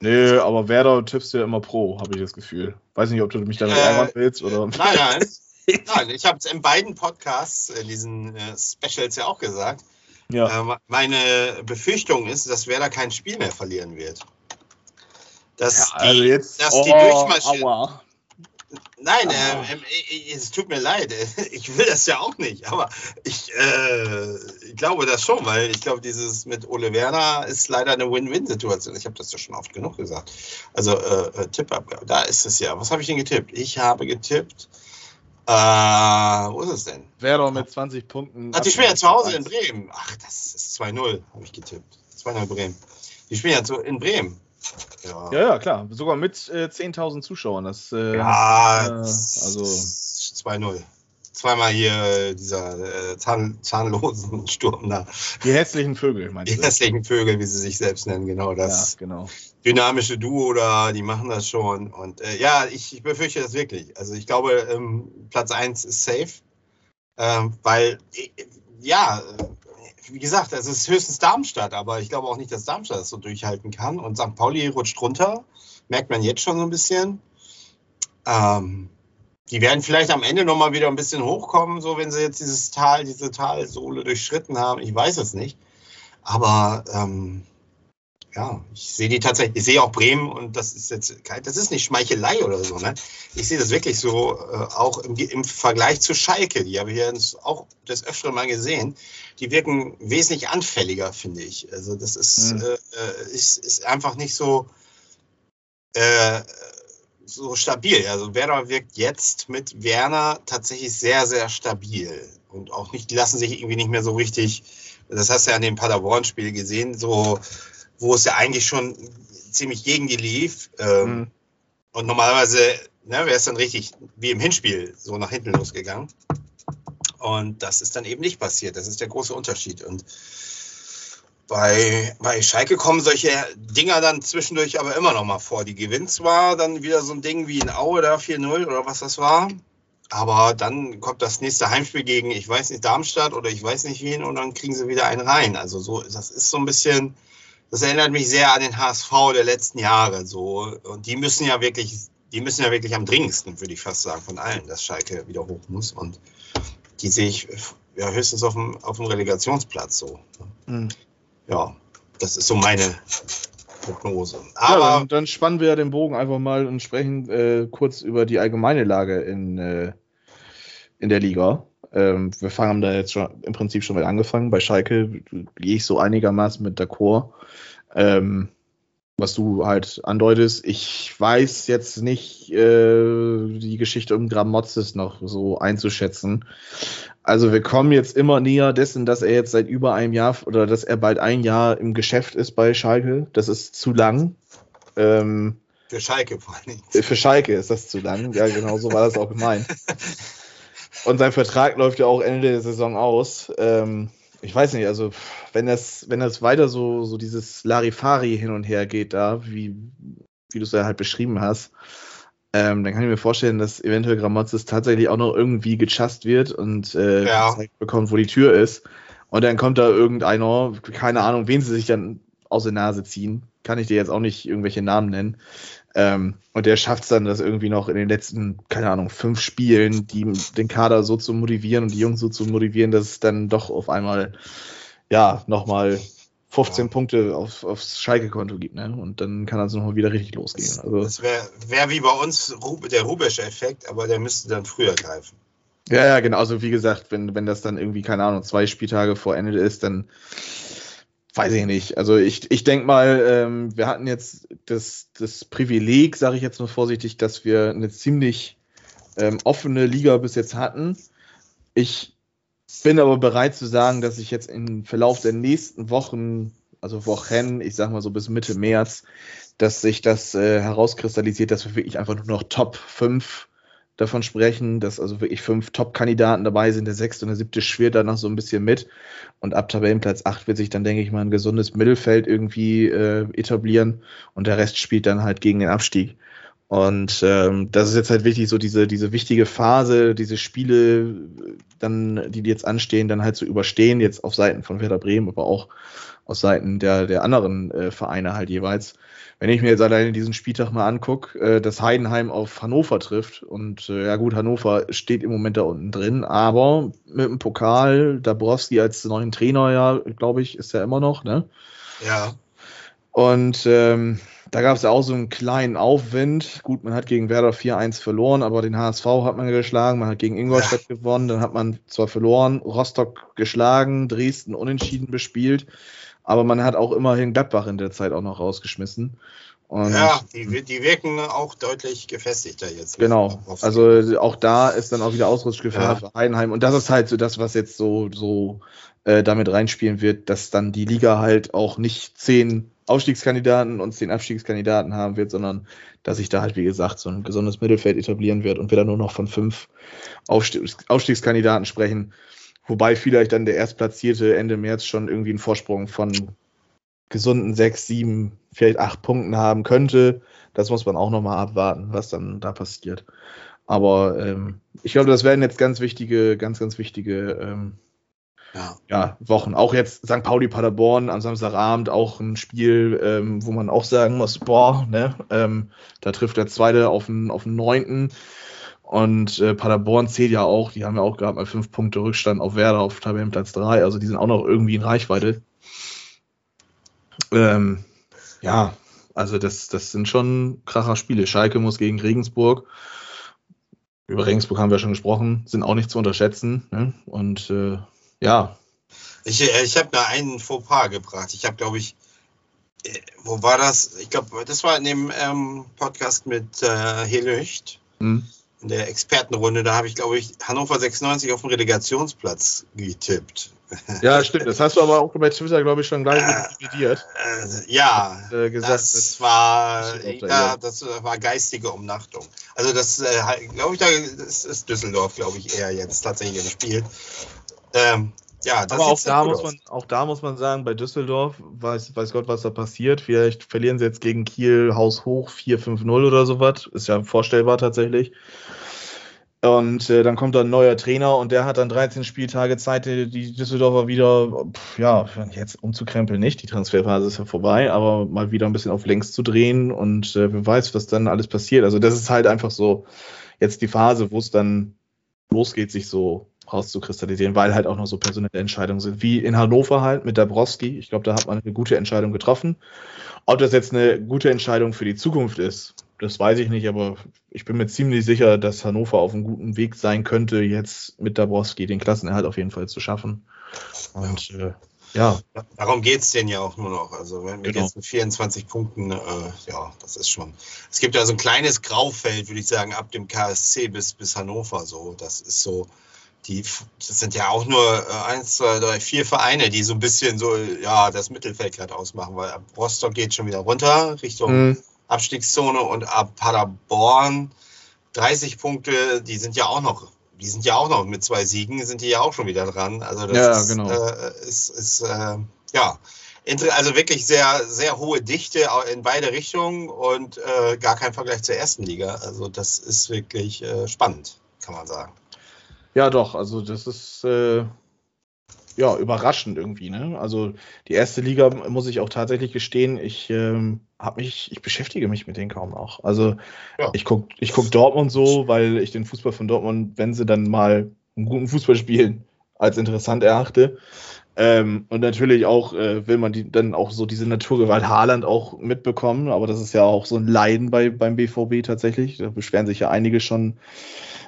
Nee, aber Werder tippst du ja immer pro, habe ich das Gefühl. Weiß nicht, ob du mich damit Äh, ärgern willst oder. Nein, nein. Nein, ich habe es in beiden Podcasts, in diesen äh, Specials ja auch gesagt. Ja. Äh, meine Befürchtung ist, dass Werder kein Spiel mehr verlieren wird. Dass ja, die, also jetzt. dass die oh, durchmarschieren. aua. Nein, Ah. äh, äh, es tut mir leid. Ich will das ja auch nicht. Aber ich, äh, ich glaube das schon, weil ich glaube, dieses mit Ole Werner ist leider eine Win-Win-Situation. Ich habe das ja schon oft genug gesagt. Also äh, äh, Tippabgabe, da ist es ja. Was habe ich denn getippt? Ich habe getippt. Äh, wo ist es denn? Werder mit 20 Punkten. Ach, die spielen ja zu Hause in Bremen. Ach, das ist 2-0, habe ich getippt. 2-0 Bremen. Die spielen ja zu, in Bremen. Ja, Ja, ja, klar. Sogar mit äh, 10.000 Zuschauern. Das, äh, Ja, äh, also. 2-0. Zweimal hier äh, dieser äh, Zahn, zahnlosen Sturm da. Die hässlichen Vögel, meinst Die du? hässlichen Vögel, wie sie sich selbst nennen, genau Ja, das genau. dynamische Duo da, die machen das schon. Und äh, ja, ich, ich befürchte das wirklich. Also ich glaube, ähm, Platz 1 ist safe. Ähm, weil, äh, ja, wie gesagt, es ist höchstens Darmstadt, aber ich glaube auch nicht, dass Darmstadt das so durchhalten kann. Und St. Pauli rutscht runter, merkt man jetzt schon so ein bisschen. Ähm, die werden vielleicht am Ende nochmal wieder ein bisschen hochkommen, so wenn sie jetzt dieses Tal, diese Talsohle durchschritten haben. Ich weiß es nicht. Aber ähm, ja, ich sehe die tatsächlich, ich sehe auch Bremen und das ist jetzt kein, das ist nicht Schmeichelei oder so, ne? Ich sehe das wirklich so, äh, auch im, im Vergleich zu Schalke, die habe ich ja auch des Öfteren mal gesehen, die wirken wesentlich anfälliger, finde ich. Also das ist, Mhm. äh, ist, ist einfach nicht so, äh, so stabil. Also Werder wirkt jetzt mit Werner tatsächlich sehr, sehr stabil und auch nicht, die lassen sich irgendwie nicht mehr so richtig, das hast du ja an dem Paderborn-Spiel gesehen, so, wo es ja eigentlich schon ziemlich gegen die lief. Ähm, Mhm. Und normalerweise ne, wäre es dann richtig wie im Hinspiel so nach hinten losgegangen. Und das ist dann eben nicht passiert. Das ist der große Unterschied. Und bei, bei Schalke kommen solche Dinger dann zwischendurch aber immer noch mal vor. Die gewinnt zwar dann wieder so ein Ding wie in Aue da 4-0 oder was das war. Aber dann kommt das nächste Heimspiel gegen, ich weiß nicht, Darmstadt oder ich weiß nicht wen und dann kriegen sie wieder einen rein. Also so, das ist so ein bisschen, das erinnert mich sehr an den HSV der letzten Jahre. So. Und die müssen ja wirklich, die müssen ja wirklich am dringendsten, würde ich fast sagen, von allen, dass Schalke wieder hoch muss. Und die sehe ich ja höchstens auf dem, auf dem Relegationsplatz so. Mhm. Ja, das ist so meine Prognose. Ja, Aber dann, dann spannen wir ja den Bogen einfach mal und sprechen äh, kurz über die allgemeine Lage in, äh, in der Liga. Ähm, wir fangen da jetzt schon im Prinzip schon mal angefangen. Bei Schalke gehe ich so einigermaßen mit d'accord. Ähm, was du halt andeutest, ich weiß jetzt nicht äh, die Geschichte um Gramotzes noch so einzuschätzen. Also wir kommen jetzt immer näher dessen, dass er jetzt seit über einem Jahr oder dass er bald ein Jahr im Geschäft ist bei Schalke. Das ist zu lang. Ähm, für Schalke vor allen Dingen. für Schalke ist das zu lang. Ja, genau so war das auch gemeint. Und sein Vertrag läuft ja auch Ende der Saison aus. Ähm, ich weiß nicht, also wenn das, wenn das weiter so, so dieses Larifari hin und her geht da, wie wie du es ja halt beschrieben hast, ähm, dann kann ich mir vorstellen, dass eventuell Gramozis tatsächlich auch noch irgendwie gechast wird und äh, Ja. gezeigt bekommt, wo die Tür ist. Und dann kommt da irgendeiner, keine Ahnung, wen sie sich dann aus der Nase ziehen. Kann ich dir jetzt auch nicht irgendwelche Namen nennen. Ähm, und der schafft es dann, das irgendwie noch in den letzten, keine Ahnung, fünf Spielen, die, den Kader so zu motivieren und die Jungs so zu motivieren, dass es dann doch auf einmal, ja, nochmal 15 Ja. Punkte auf, aufs Schalke-Konto gibt. Ne? Und dann kann das nochmal wieder richtig losgehen. Also, Das wäre wär wie bei uns der Rubesch-Effekt, aber der müsste dann früher greifen. Ja, ja, genau. Also wie gesagt, wenn, wenn das dann irgendwie, keine Ahnung, zwei Spieltage vor Ende ist, dann weiß ich nicht. Also ich, ich denke mal, ähm, wir hatten jetzt das, das Privileg, sage ich jetzt mal vorsichtig, dass wir eine ziemlich ähm, offene Liga bis jetzt hatten. Ich bin aber bereit zu sagen, dass ich jetzt im Verlauf der nächsten Wochen, also Wochen, ich sag mal so bis Mitte März, dass sich das äh, herauskristallisiert, dass wir wirklich einfach nur noch Top 5 davon sprechen, dass also wirklich fünf Top-Kandidaten dabei sind. Der sechste und der siebte schwirrt dann noch so ein bisschen mit. Und ab Tabellenplatz 8 wird sich dann, denke ich mal, ein gesundes Mittelfeld irgendwie äh, etablieren. Und der Rest spielt dann halt gegen den Abstieg. Und ähm, das ist jetzt halt wichtig, so diese, diese wichtige Phase, diese Spiele, äh, dann, die jetzt anstehen, dann halt zu überstehen, jetzt auf Seiten von Werder Bremen, aber auch aus Seiten der, der anderen äh, Vereine halt jeweils. Wenn ich mir jetzt alleine diesen Spieltag mal angucke, äh, dass Heidenheim auf Hannover trifft und äh, ja gut, Hannover steht im Moment da unten drin, aber mit dem Pokal, Dabrowski als neuen Trainer, ja, glaube ich, ist er immer noch, ne? Ja, Und ähm, da gab es ja auch so einen kleinen Aufwind. Gut, man hat gegen Werder 4-1 verloren, aber den HSV hat man geschlagen. Man hat gegen Ingolstadt gewonnen, dann hat man zwar verloren, Rostock geschlagen, Dresden unentschieden bespielt, aber man hat auch immerhin Gladbach in der Zeit auch noch rausgeschmissen. Und ja die, die wirken auch deutlich gefestigter jetzt. Genau. Also auch da ist dann auch wieder Ausrutschgefahr Ja. für Heidenheim. Und das ist halt so das, was jetzt so, so äh, damit reinspielen wird, dass dann die Liga halt auch nicht zehn Aufstiegskandidaten und zehn Abstiegskandidaten haben wird, sondern dass sich da halt, wie gesagt, so ein gesundes Mittelfeld etablieren wird und wir dann nur noch von fünf Aufstiegs Aufstiegskandidaten sprechen. Wobei vielleicht dann der Erstplatzierte Ende März schon irgendwie einen Vorsprung von gesunden sechs, sieben, vielleicht acht Punkten haben könnte. Das muss man auch nochmal abwarten, was dann da passiert. Aber ähm, ich glaube, das werden jetzt ganz wichtige, ganz, ganz wichtige ähm, ja. ja, Wochen. Auch jetzt St. Pauli Paderborn am Samstagabend auch ein Spiel, ähm, wo man auch sagen muss, boah, ne, ähm, da trifft der zweite auf den, auf den neunten. Und äh, Paderborn zählt ja auch, die haben ja auch gerade mal fünf Punkte Rückstand auf Werder auf Tabellenplatz drei, also die sind auch noch irgendwie in Reichweite. Ähm, ja, also das, das sind schon kracher Spiele. Schalke muss gegen Regensburg. Über Regensburg haben wir schon gesprochen, sind auch nicht zu unterschätzen. Ne? Und äh, ja, Ich, äh, ich habe da einen Fauxpas gebracht. Ich habe, glaube ich, äh, wo war das? Ich glaube, das war in dem ähm, Podcast mit äh, Helücht, hm, in der Expertenrunde. Da habe ich, glaube ich, Hannover 96 auf dem Relegationsplatz getippt. ja, stimmt. Das hast du aber auch bei Twitter, glaube ich, schon gleich dividiert. Äh, ja, Äh, gesagt, das war, da, ja, ja. das war geistige Umnachtung. Also das, äh, glaube ich, da ist, ist Düsseldorf, glaube ich, eher jetzt tatsächlich im Spiel. Ähm, ja, das aber auch da, muss aus. man, auch da muss man sagen, bei Düsseldorf weiß, weiß Gott, was da passiert. Vielleicht verlieren sie jetzt gegen Kiel Haus hoch 4-5-0 oder sowas. Ist ja vorstellbar tatsächlich. Und äh, dann kommt da ein neuer Trainer und der hat dann 13 Spieltage Zeit, die, die Düsseldorfer wieder, pf, ja, jetzt umzukrempeln nicht, die Transferphase ist ja vorbei, aber mal wieder ein bisschen auf links zu drehen und äh, wer weiß, was dann alles passiert. Also das ist halt einfach so jetzt die Phase, wo es dann losgeht, sich so rauszukristallisieren, weil halt auch noch so personelle Entscheidungen sind, wie in Hannover halt mit Dabrowski. Ich glaube, da hat man eine gute Entscheidung getroffen. Ob das jetzt eine gute Entscheidung für die Zukunft ist, das weiß ich nicht, aber ich bin mir ziemlich sicher, dass Hannover auf einem guten Weg sein könnte, jetzt mit Dabrowski den Klassenerhalt auf jeden Fall zu schaffen. Und äh, ja, Darum geht es denen ja auch nur noch. Also wenn wir Genau. jetzt mit 24 Punkten, äh, ja, das ist schon. Es gibt ja so ein kleines Graufeld, würde ich sagen, ab dem KSC bis, bis Hannover. So, das ist so. Die, das sind ja auch nur äh, eins, zwei, drei, vier Vereine, die so ein bisschen so, ja, das Mittelfeld gerade ausmachen, weil ab Rostock geht schon wieder runter Richtung mh, Abstiegszone und ab Paderborn 30 Punkte, die sind ja auch noch, die sind ja auch noch mit zwei Siegen, sind die ja auch schon wieder dran. Also das Ja, ist, genau. äh, ist, ist äh, ja, also wirklich sehr, sehr hohe Dichte in beide Richtungen und äh, gar kein Vergleich zur ersten Liga. Also das ist wirklich äh, spannend, kann man sagen. Ja, doch, also das ist äh, ja überraschend irgendwie, ne? Also die erste Liga muss ich auch tatsächlich gestehen, ich ähm, habe mich, ich beschäftige mich mit denen kaum noch. Also Ja. ich guck, ich guck Dortmund so, weil ich den Fußball von Dortmund, wenn sie dann mal einen guten Fußball spielen, als interessant erachte. Ähm, und natürlich auch äh, will man die, dann auch so diese Naturgewalt Haaland auch mitbekommen, aber das ist ja auch so ein Leiden bei, beim BVB tatsächlich. Da beschweren sich ja einige schon,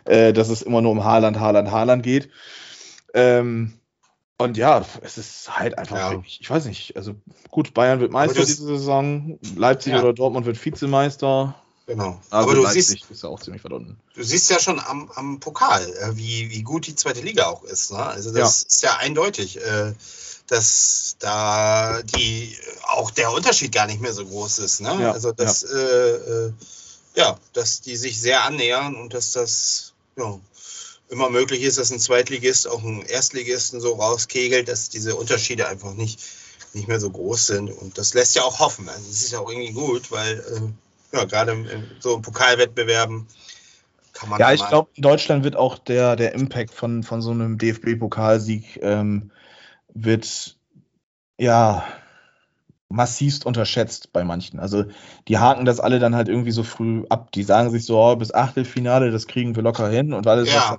äh, dass es immer nur um Haaland, Haaland, Haaland geht. Ähm, und ja, es ist halt einfach, Ja. wirklich- ich weiß nicht, also gut, Bayern wird Meister diese Saison, Leipzig Ja. oder Dortmund wird Vizemeister. Genau. Also Aber du Leipzig siehst, ist ja auch ziemlich weit unten. du siehst ja schon am, am Pokal, äh, wie, wie gut die zweite Liga auch ist. Ne? Also das ist ja eindeutig, äh, dass da die auch der Unterschied gar nicht mehr so groß ist. Ne? Ja, also dass Äh, äh, ja, dass die sich sehr annähern und dass das ja, immer möglich ist, dass ein Zweitligist auch einen Erstligisten so rauskegelt, dass diese Unterschiede einfach nicht, nicht mehr so groß sind. Und das lässt ja auch hoffen. Also das ist ja auch irgendwie gut, weil äh, ja, gerade im, im, so in Pokalwettbewerben kann man Ja, ich glaube, in Deutschland wird auch der, der Impact von, von so einem DFB-Pokalsieg ähm, wird ja massivst unterschätzt bei manchen. Also die haken das alle dann halt irgendwie so früh ab. Die sagen sich so, oh, bis Achtelfinale, das kriegen wir locker hin und alles, Ja.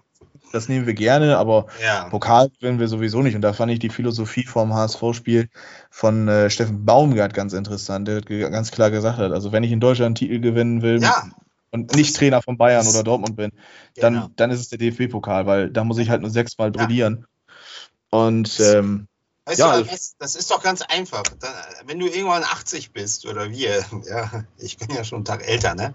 Das nehmen wir gerne, aber Ja, Pokal gewinnen wir sowieso nicht. Und da fand ich die Philosophie vom HSV-Spiel von äh, Steffen Baumgart ganz interessant, der ganz klar gesagt hat, also wenn ich in Deutschland einen Titel gewinnen will ja, und nicht Trainer von Bayern oder Dortmund bin, dann, genau. dann ist es der DFB-Pokal, weil da muss ich halt nur sechsmal Ja. brillieren. Und ähm, Weißt Ja, du, das, ist doch ganz einfach. Wenn du irgendwann 80 bist oder wir, ja, ich bin ja schon einen Tag älter, ne?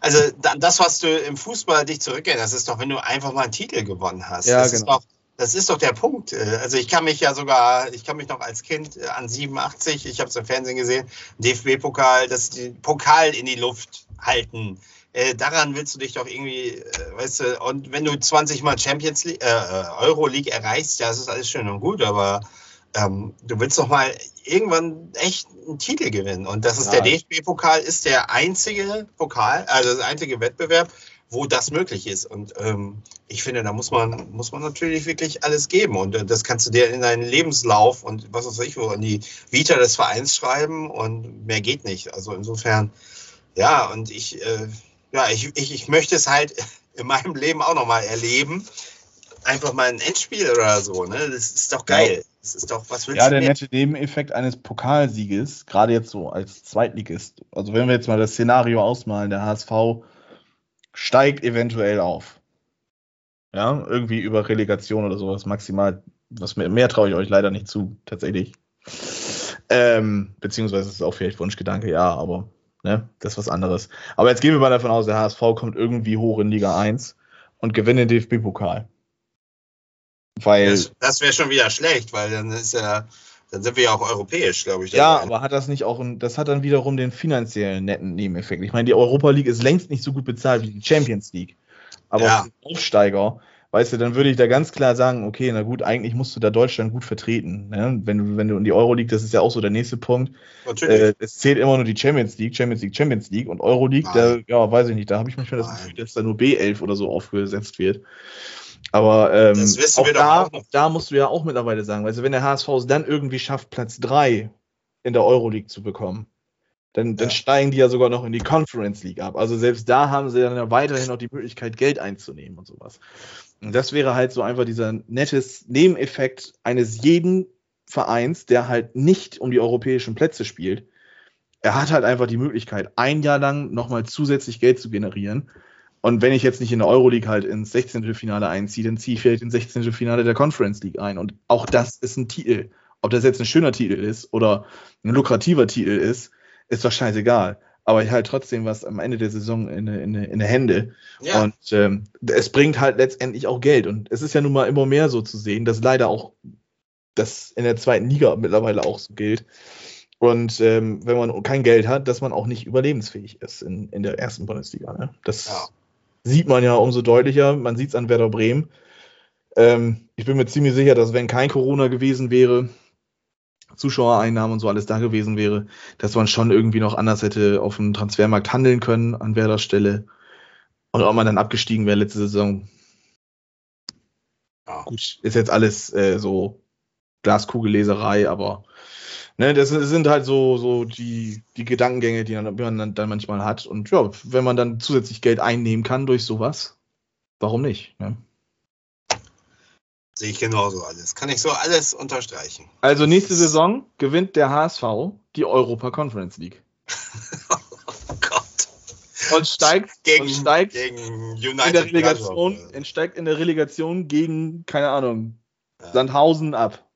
Also da- das, was du im Fußball dich zurückerinnerst, ist doch, wenn du einfach mal einen Titel gewonnen hast. Ja, das, ist genau. doch, das ist doch der Punkt. Äh, Also ich kann mich ja sogar, ich kann mich noch als Kind äh, an 87, ich habe es im Fernsehen gesehen, DFB-Pokal, das Pokal in die Luft halten. Äh, daran willst du dich doch irgendwie, äh, weißt du, und wenn du 20 Mal Champions League, äh, äh, Euro League erreichst, ja, das ist alles schön und gut, aber ähm, du willst doch mal irgendwann echt einen Titel gewinnen. Und das ist Ja. der DFB-Pokal, ist der einzige Pokal, also das einzige Wettbewerb, wo das möglich ist. Und ähm, ich finde, da muss man, muss man natürlich wirklich alles geben. Und äh, das kannst du dir in deinen Lebenslauf und was weiß ich, wo an die Vita des Vereins schreiben und mehr geht nicht. Also insofern, ja, und ich, äh, ja, ich, ich, ich möchte es halt in meinem Leben auch nochmal erleben. Einfach mal ein Endspiel oder so, ne? Das ist doch geil. Das ist doch, was willst ja, du der mehr? nette Nebeneffekt eines Pokalsieges, gerade jetzt so als Zweitligist, also wenn wir jetzt mal das Szenario ausmalen, der HSV steigt eventuell auf. Ja, irgendwie über Relegation oder sowas maximal. Was mehr, mehr traue ich euch leider nicht zu, tatsächlich. Ähm, beziehungsweise ist auch vielleicht Wunschgedanke, ja, aber ne, das ist was anderes. Aber jetzt gehen wir mal davon aus, der HSV kommt irgendwie hoch in Liga 1 und gewinnt den DFB-Pokal. Weil. Das, das wäre schon wieder schlecht, weil dann ist ja, dann sind wir ja auch europäisch, glaube ich. Ja, aber hat das nicht auch, ein, das hat dann wiederum den finanziellen netten Nebeneffekt. Ich meine, die Europa League ist längst nicht so gut bezahlt wie die Champions League. Aber Ja. Aufsteiger, weißt du, dann würde ich da ganz klar sagen, okay, na gut, eigentlich musst du da Deutschland gut vertreten. Ne? Wenn du, wenn du in die Euro League, das ist ja auch so der nächste Punkt. natürlich. Äh, es zählt immer nur die Champions League, Champions League, Champions League und Euro League, da, ja, weiß ich nicht, da habe ich manchmal das. Gefühl, dass da nur B11 oder so aufgesetzt wird. Aber ähm, auch, da, auch da musst du ja auch mittlerweile sagen, also wenn der HSV es dann irgendwie schafft, Platz 3 in der Euroleague zu bekommen, dann, dann Ja. steigen die ja sogar noch in die Conference League ab. Also selbst da haben sie dann ja weiterhin noch die Möglichkeit, Geld einzunehmen und sowas. Und das wäre halt so einfach dieser nettes Nebeneffekt eines jeden Vereins, der halt nicht um die europäischen Plätze spielt. Er hat halt einfach die Möglichkeit, ein Jahr lang nochmal zusätzlich Geld zu generieren. Und wenn ich jetzt nicht in der Euroleague halt ins 16. Finale einziehe, dann ziehe ich vielleicht ins 16. Finale der Conference League ein. Und auch das ist ein Titel. Ob das jetzt ein schöner Titel ist oder ein lukrativer Titel ist, ist doch scheißegal. Aber ich halt trotzdem was am Ende der Saison in, in, in der Hände. ja, Und ähm, es bringt halt letztendlich auch Geld. Und es ist ja nun mal immer mehr so zu sehen, dass leider auch das in der zweiten Liga mittlerweile auch so gilt. Und ähm, wenn man kein Geld hat, dass man auch nicht überlebensfähig ist in, in der ersten Bundesliga. Ne? Das Ja. Sieht man ja umso deutlicher. Man sieht es an Werder Bremen. Ähm, ich bin mir ziemlich sicher, dass wenn kein Corona gewesen wäre, Zuschauereinnahmen und so alles da gewesen wäre, dass man schon irgendwie noch anders hätte auf dem Transfermarkt handeln können an Werder Stelle. Und ob man dann abgestiegen wäre letzte Saison. Ja. Gut, ist jetzt alles äh, so Glaskugelleserei, aber ne, das sind halt so, so die, die Gedankengänge, die man dann, dann manchmal hat. Und ja, wenn man dann zusätzlich Geld einnehmen kann durch sowas, warum nicht? Ne? Sehe ich genauso alles. Kann ich so alles unterstreichen. Also nächste Saison gewinnt der HSV die Europa Conference League. Oh Gott. Und steigt, Gegen, und steigt gegen in United der Relegation, Gladbach. steigt in der Relegation gegen, keine Ahnung, Ja. Sandhausen ab.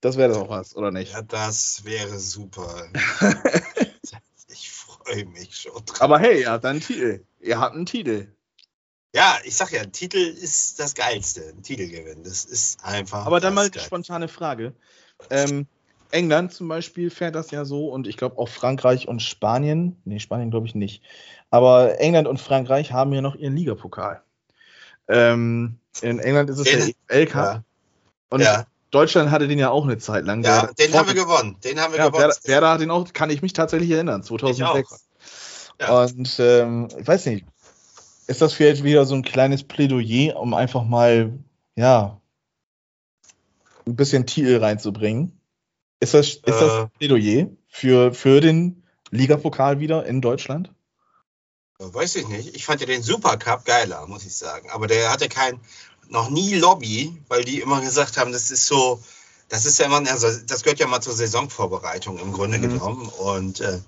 Das wäre doch was, oder nicht? Ja, das wäre super. ich freue mich schon drauf. Aber hey, ihr habt einen Titel. Ihr habt einen Titel. Ja, ich sag ja, Titel ist das Geilste. Ein Titel gewinnen. Das ist einfach. Aber dann mal die Geilste. spontane Frage. Ähm, England zum Beispiel fährt das ja so und ich glaube auch Frankreich und Spanien. Nee, Spanien glaube ich nicht. Aber England und Frankreich haben ja noch ihren Ligapokal. Ähm, in England ist es Den- der EFL Cup. Ja, Und ja, Deutschland hatte den ja auch eine Zeit lang. ja den haben wir gewonnen. Den haben wir Ja, gewonnen. Werder, Werder hat den auch, kann ich mich tatsächlich erinnern, 2006. Ja. Und ähm, ich weiß nicht, ist das vielleicht wieder so ein kleines Plädoyer, um einfach mal, ja, ein bisschen Titel reinzubringen? Ist das, ist das Äh. ein Plädoyer für, für den Ligapokal wieder in Deutschland? Weiß ich nicht. Ich fand ja den Supercup geiler, muss ich sagen. Aber der hatte kein, noch nie Lobby, weil die immer gesagt haben, das ist so, das ist ja immer, also das gehört ja mal zur Saisonvorbereitung im Grunde Mhm. genommen. Und äh,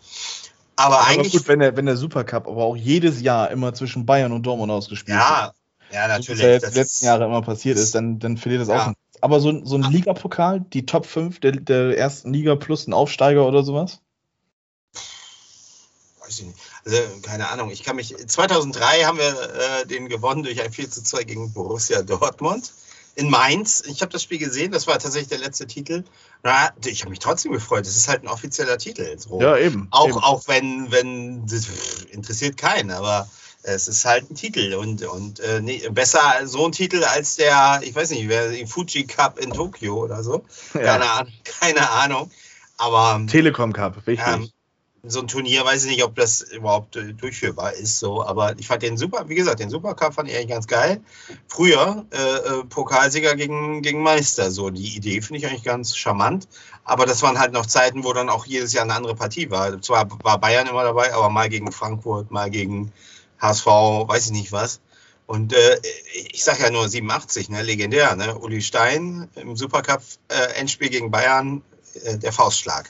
aber, Aber eigentlich, gut, wenn der, wenn der Supercup aber auch jedes Jahr immer zwischen Bayern und Dortmund ausgespielt wird. ja, ja, so wie natürlich. es ja jetzt das die letzten Jahre immer passiert ist, dann, dann verliert das Ja. auch. nicht. Aber so, ein- so ein Ligapokal, die Top 5 der, der ersten Liga plus ein Aufsteiger oder sowas? Weiß ich nicht. Also, keine Ahnung. Ich kann mich. 2003 haben wir äh, den gewonnen durch ein 4 zu 2 gegen Borussia Dortmund in Mainz. Ich habe das Spiel gesehen. Das war tatsächlich der letzte Titel. Na, ich habe mich trotzdem gefreut. Das ist halt ein offizieller Titel. So. eben. Auch, eben. auch wenn, wenn das interessiert keinen, aber es ist halt ein Titel und, und äh, nee, besser so ein Titel als der, ich weiß nicht, wer Fuji Cup in Tokio oder so. Keine, ja. Ahnung, keine Ahnung. Aber Telekom Cup, wichtig. ähm, so ein Turnier weiß ich nicht, ob das überhaupt äh, durchführbar ist. So, aber ich fand den super, wie gesagt, den Supercup fand ich eigentlich ganz geil. Früher äh, äh, Pokalsieger gegen, gegen Meister. So, die Idee finde ich eigentlich ganz charmant. Aber das waren halt noch Zeiten, wo dann auch jedes Jahr eine andere Partie war. Zwar war Bayern immer dabei, aber mal gegen Frankfurt, mal gegen HSV, weiß ich nicht was. Und äh, ich sage ja nur 87, ne, legendär, ne? Uli Stein im Supercup äh, Endspiel gegen Bayern, äh, der Faustschlag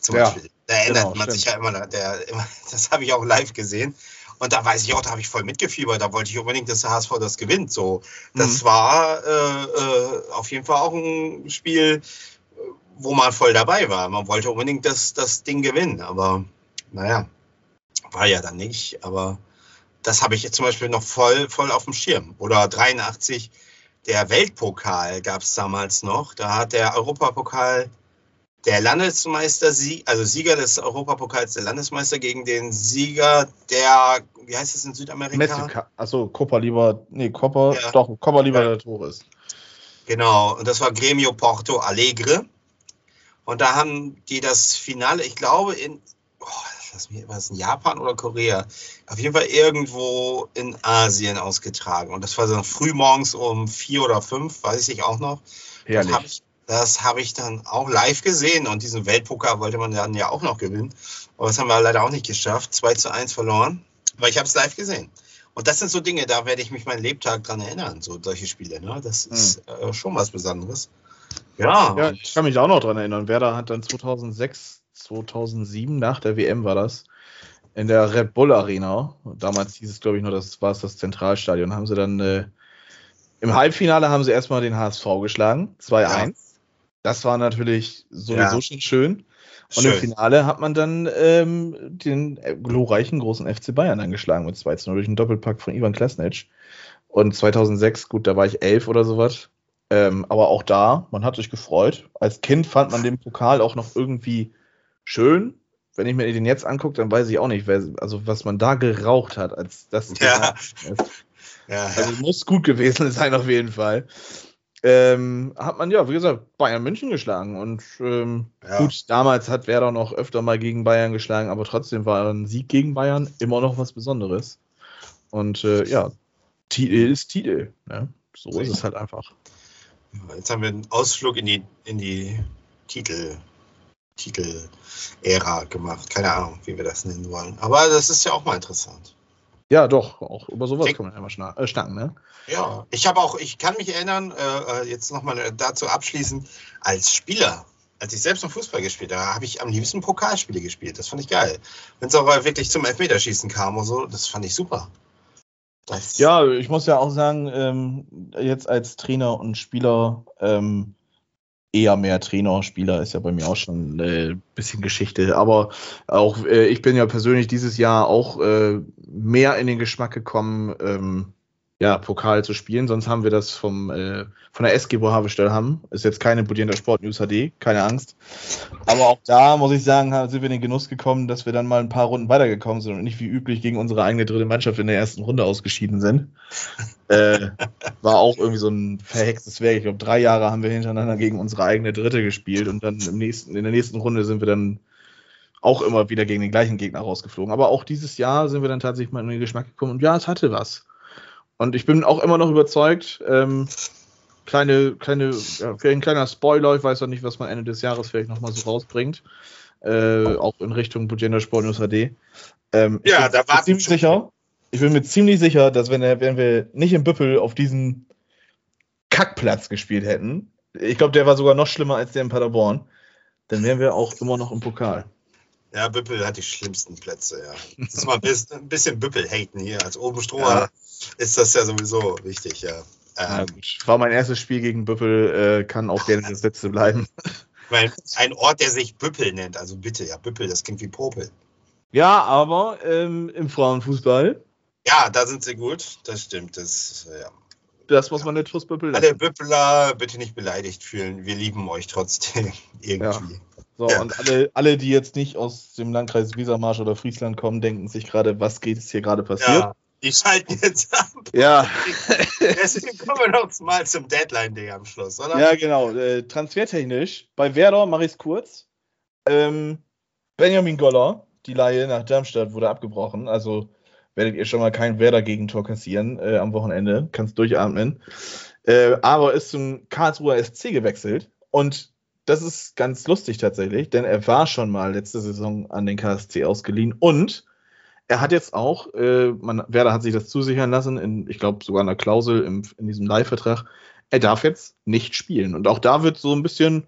zum Ja, Beispiel. Da erinnert genau, man stimmt. sich ja immer, der, immer das habe ich auch live gesehen. Und da weiß ich auch, da habe ich voll mitgefiebert. Da wollte ich unbedingt, dass der HSV das gewinnt. So, das Mhm. war äh, äh, auf jeden Fall auch ein Spiel, wo man voll dabei war. Man wollte unbedingt das, das Ding gewinnen. Aber naja, war ja dann nicht. Aber das habe ich jetzt zum Beispiel noch voll, voll auf dem Schirm. Oder 83, der Weltpokal gab es damals noch. Da hat der Europapokal der Landesmeister, also Sieger des Europapokals, der Landesmeister gegen den Sieger der, wie heißt es in Südamerika? Mexika. Achso, Copa Liber, nee, Copa, Ja. doch, Copa Ja. Libertadores. Genau, und das war Gremio Porto Alegre. Und da haben die das Finale, ich glaube, in, oh, lass mich, war es in Japan oder Korea? Auf jeden Fall irgendwo in Asien ausgetragen. Und das war so früh morgens um vier oder fünf, weiß ich auch noch. Das Herrlich. Habe das hab ich dann auch live gesehen. Und diesen Weltpoker wollte man dann ja auch noch gewinnen. Aber das haben wir leider auch nicht geschafft. 2 zu 1 verloren. Aber ich habe es live gesehen. Und das sind so Dinge, da werde ich mich meinen Lebtag dran erinnern, so solche Spiele. Ne? Das ist äh, schon was Besonderes. Ja, Ja, ich kann mich auch noch dran erinnern. Werder hat dann 2006, 2007, nach der WM war das, in der Red Bull Arena, damals hieß es, glaube ich, nur, das war es das Zentralstadion, haben sie dann äh, im Halbfinale haben sie erstmal den HSV geschlagen, 2-1. Ja. Das war natürlich sowieso Ja. schon schön. Und im schön. Finale hat man dann ähm, den äh, glorreichen großen FC Bayern angeschlagen mit 2 0 durch einen Doppelpack von Ivan Klasnic. Und 2006, gut, da war ich elf oder sowas. Ähm, aber auch da, man hat sich gefreut. Als Kind fand man den Pokal auch noch irgendwie schön. Wenn ich mir den jetzt angucke, dann weiß ich auch nicht, wer, also was man da geraucht hat, als das. Ja. Also Ja, es muss gut gewesen sein auf jeden Fall. Ähm, hat man ja, wie gesagt, Bayern München geschlagen. Und ähm, Ja. gut, damals hat Werder noch öfter mal gegen Bayern geschlagen, aber trotzdem war ein Sieg gegen Bayern immer noch was Besonderes. Und äh, ja, Titel ist Titel. Ne? So ist es halt einfach. Jetzt haben wir einen Ausflug in die, in die Titel, Titel-Ära gemacht. Keine Ahnung, wie wir das nennen wollen. Aber das ist ja auch mal interessant. Ja, doch, auch über sowas Denk- kann man ja mal schna äh, schnacken, ne? Ja, ich habe auch, ich kann mich erinnern, äh, äh, jetzt nochmal dazu abschließen, als Spieler, als ich selbst noch Fußball gespielt habe, habe ich am liebsten Pokalspiele gespielt. Das fand ich geil. Wenn es auch mal wirklich zum Elfmeterschießen kam und so, das fand ich super. Das, Ja, ich muss ja auch sagen, ähm, jetzt als Trainer und Spieler, ähm, eher mehr Trainer, Spieler ist ja bei mir auch schon ein äh, bisschen Geschichte. Aber auch äh, ich bin ja persönlich dieses Jahr auch äh, mehr in den Geschmack gekommen, ähm, ja, Pokal zu spielen. Sonst haben wir das vom, äh, von der SG, wo Havestell haben. Ist jetzt keine Budierender Sport News HD, keine Angst. Aber auch da muss ich sagen, haben- sind wir in den Genuss gekommen, dass wir dann mal ein paar Runden weitergekommen sind und nicht wie üblich gegen unsere eigene dritte Mannschaft in der ersten Runde ausgeschieden sind. äh, war auch irgendwie so ein verhextes Werk. Ich glaube, drei Jahre haben wir hintereinander gegen unsere eigene dritte gespielt und dann im nächsten, in der nächsten Runde sind wir dann auch immer wieder gegen den gleichen Gegner rausgeflogen. Aber auch dieses Jahr sind wir dann tatsächlich mal in den Geschmack gekommen und ja, es hatte was. Und ich bin auch immer noch überzeugt, ähm, kleine, kleine, ja, ein kleiner Spoiler, ich weiß noch nicht, was man Ende des Jahres vielleicht nochmal so rausbringt. Äh, auch in Richtung Bugender Sport News HD. Ähm, ich Ja, bin da mir warten ziemlich sicher. Ich bin mir ziemlich sicher, dass wenn, wenn wir nicht im Büppel auf diesen Kackplatz gespielt hätten, ich glaube, der war sogar noch schlimmer als der in Paderborn, dann wären wir auch immer noch im Pokal. Ja, Büppel hat die schlimmsten Plätze, ja. Das ist mal ein bisschen, Büppel-Haten hier. Als Obenstroher Ja. ist das ja sowieso wichtig, ja. Ja, Ähm. War mein erstes Spiel gegen Büppel, äh, kann auch gerne das letzte bleiben. weil ein Ort, der sich Büppel nennt, also bitte, ja, Büppel, das klingt wie Popel. Ja, aber ähm, im Frauenfußball, Ja, da sind sie gut, das stimmt. Das, ja. das muss man nicht fürs Büppel Alle lassen. Büppeler bitte nicht beleidigt fühlen. Wir lieben euch trotzdem irgendwie. So, Ja. und alle, alle, die jetzt nicht aus dem Landkreis Wesermarsch oder Friesland kommen, denken sich gerade, was geht es hier gerade Ja, passiert? die schalten jetzt ab. Ja, Deswegen kommen wir noch mal zum Deadline-Day am Schluss, oder? ja, genau. Äh, transfertechnisch, bei Werder mache ich es kurz. Ähm, Benjamin Goller, die Laie nach Darmstadt wurde abgebrochen. Also werdet ihr schon mal kein Werder-Gegentor kassieren äh, am Wochenende. Kannst durchatmen. Äh, aber ist zum Karlsruher SC gewechselt. Und das ist ganz lustig tatsächlich, denn er war schon mal letzte Saison an den KSC ausgeliehen und er hat jetzt auch, äh, man, Werder hat sich das zusichern lassen, in, ich glaube sogar in einer Klausel im, in diesem Leihvertrag, er darf jetzt nicht spielen. Und auch da wird so ein bisschen,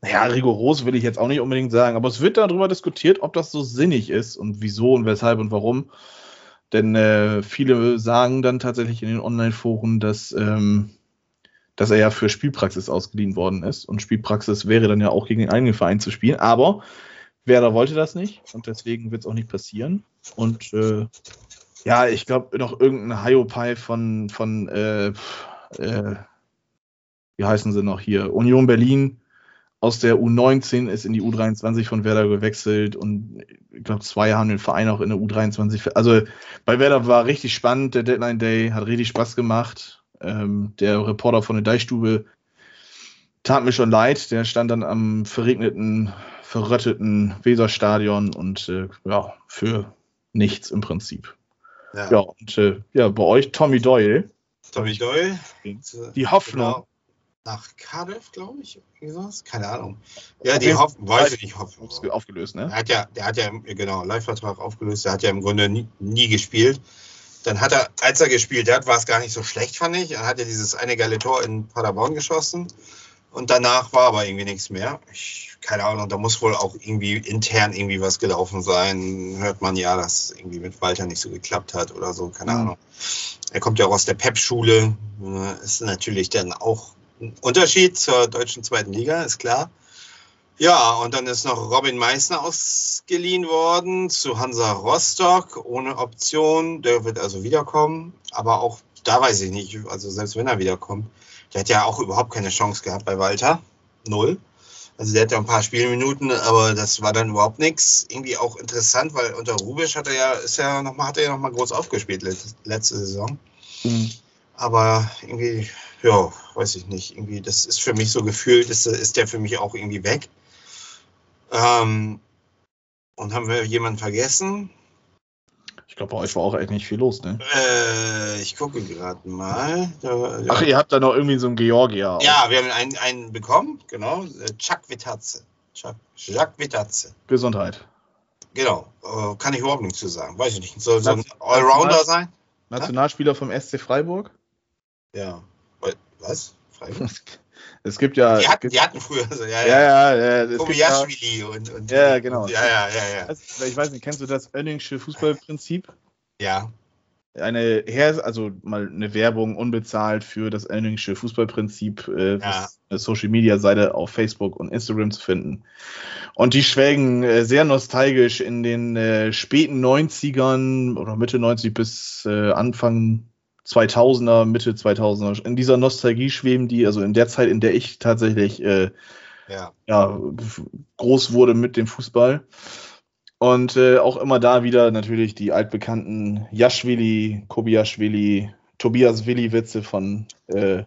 naja, rigoros will ich jetzt auch nicht unbedingt sagen, aber es wird darüber diskutiert, ob das so sinnig ist und wieso und weshalb und warum. Denn äh, viele sagen dann tatsächlich in den Online-Foren, dass, ähm, dass er ja für Spielpraxis ausgeliehen worden ist. Und Spielpraxis wäre dann ja auch gegen den eigenen Verein zu spielen. Aber Werder wollte das nicht und deswegen wird es auch nicht passieren. Und äh, ja, ich glaube, noch irgendein Hiopai von, von äh, äh, wie heißen sie noch hier? Union Berlin aus der U19 ist in die U23 von Werder gewechselt und ich glaube, zwei haben den Verein auch in der U23. ver- Also bei Werder war richtig spannend, der Deadline Day hat richtig Spaß gemacht. Ähm, der Reporter von der Deichstube tat mir schon leid, der stand dann am verregneten, verrötteten Weserstadion und äh, ja, für nichts im Prinzip. Ja, und äh, ja, bei euch Tommy Doyle, Tommy Doyle. die Hoffnung. Genau. Nach Cardiff, glaube ich. Sowas? Keine Ahnung. Ja, die Hoffnung, weiß ich nicht, Hoffnung. Aufge- aufgelöst, ne? Der hat ja, der hat ja, genau, Live-Vertrag aufgelöst, der hat ja im Grunde nie, nie gespielt. Dann hat er, als er gespielt hat, war es gar nicht so schlecht, fand ich. Er hat ja dieses eine geile Tor in Paderborn geschossen. Und danach war aber irgendwie nichts mehr. Ich, keine Ahnung, da muss wohl auch irgendwie intern irgendwie was gelaufen sein. Hört man ja, dass irgendwie mit Walter nicht so geklappt hat oder so, keine Mhm. Ahnung. Er kommt ja auch aus der Pep-Schule. Ist natürlich dann auch ein Unterschied zur deutschen zweiten Liga, ist klar. Ja, und dann ist noch Robin Meissner ausgeliehen worden zu Hansa Rostock ohne Option. Der wird also wiederkommen. Aber auch da weiß ich nicht, also selbst wenn er wiederkommt, der hat ja auch überhaupt keine Chance gehabt bei Walter. Null. Also der hat ja ein paar Spielminuten, aber das war dann überhaupt nichts. Irgendwie auch interessant, weil unter Rubisch hat er ja, ist ja noch mal, hat er ja noch mal groß aufgespielt letzte, letzte Saison. Mhm. Aber irgendwie, ja, weiß ich nicht. Irgendwie, das ist für mich so gefühlt, ist, ist der für mich auch irgendwie weg. Ähm, und haben wir jemanden vergessen? Ich glaube, bei euch war auch echt nicht viel los, ne? Äh, ich gucke gerade mal. Da, Ach, ihr habt da noch irgendwie so einen Georgier. auch. ja, wir haben einen, einen bekommen, genau. Äh, Chuck Vitazze. Chuck, Jacques Vitazze. Gesundheit. Genau. Äh, kann ich überhaupt nichts zu sagen. Weiß ich nicht. Soll so ein Allrounder sein? Nationalspieler vom SC Freiburg. Ja. Wa- Was? Freiburg? Es gibt ja. Die hatten, die hatten früher so, ja, ja, ja. ja, Kobayashi und, und. Ja, genau. Ja, ja, ja, ja. ich weiß nicht, kennst du das Oenningsche Fußballprinzip? Ja, Eine Her also mal eine Werbung unbezahlt für das Oenningsche Fußballprinzip, äh, Ja. eine Social Media Seite auf Facebook und Instagram zu finden. Und die schwelgen äh, sehr nostalgisch in den äh, späten 90ern oder Mitte 90 bis äh, Anfang 2000er, Mitte 2000er. In dieser Nostalgie schweben die, also in der Zeit, in der ich tatsächlich äh, ja. ja, groß wurde mit dem Fußball. Und äh, auch immer da wieder natürlich die altbekannten Jaschwili, Kobiaschwili, Tobias Willi-Witze von äh,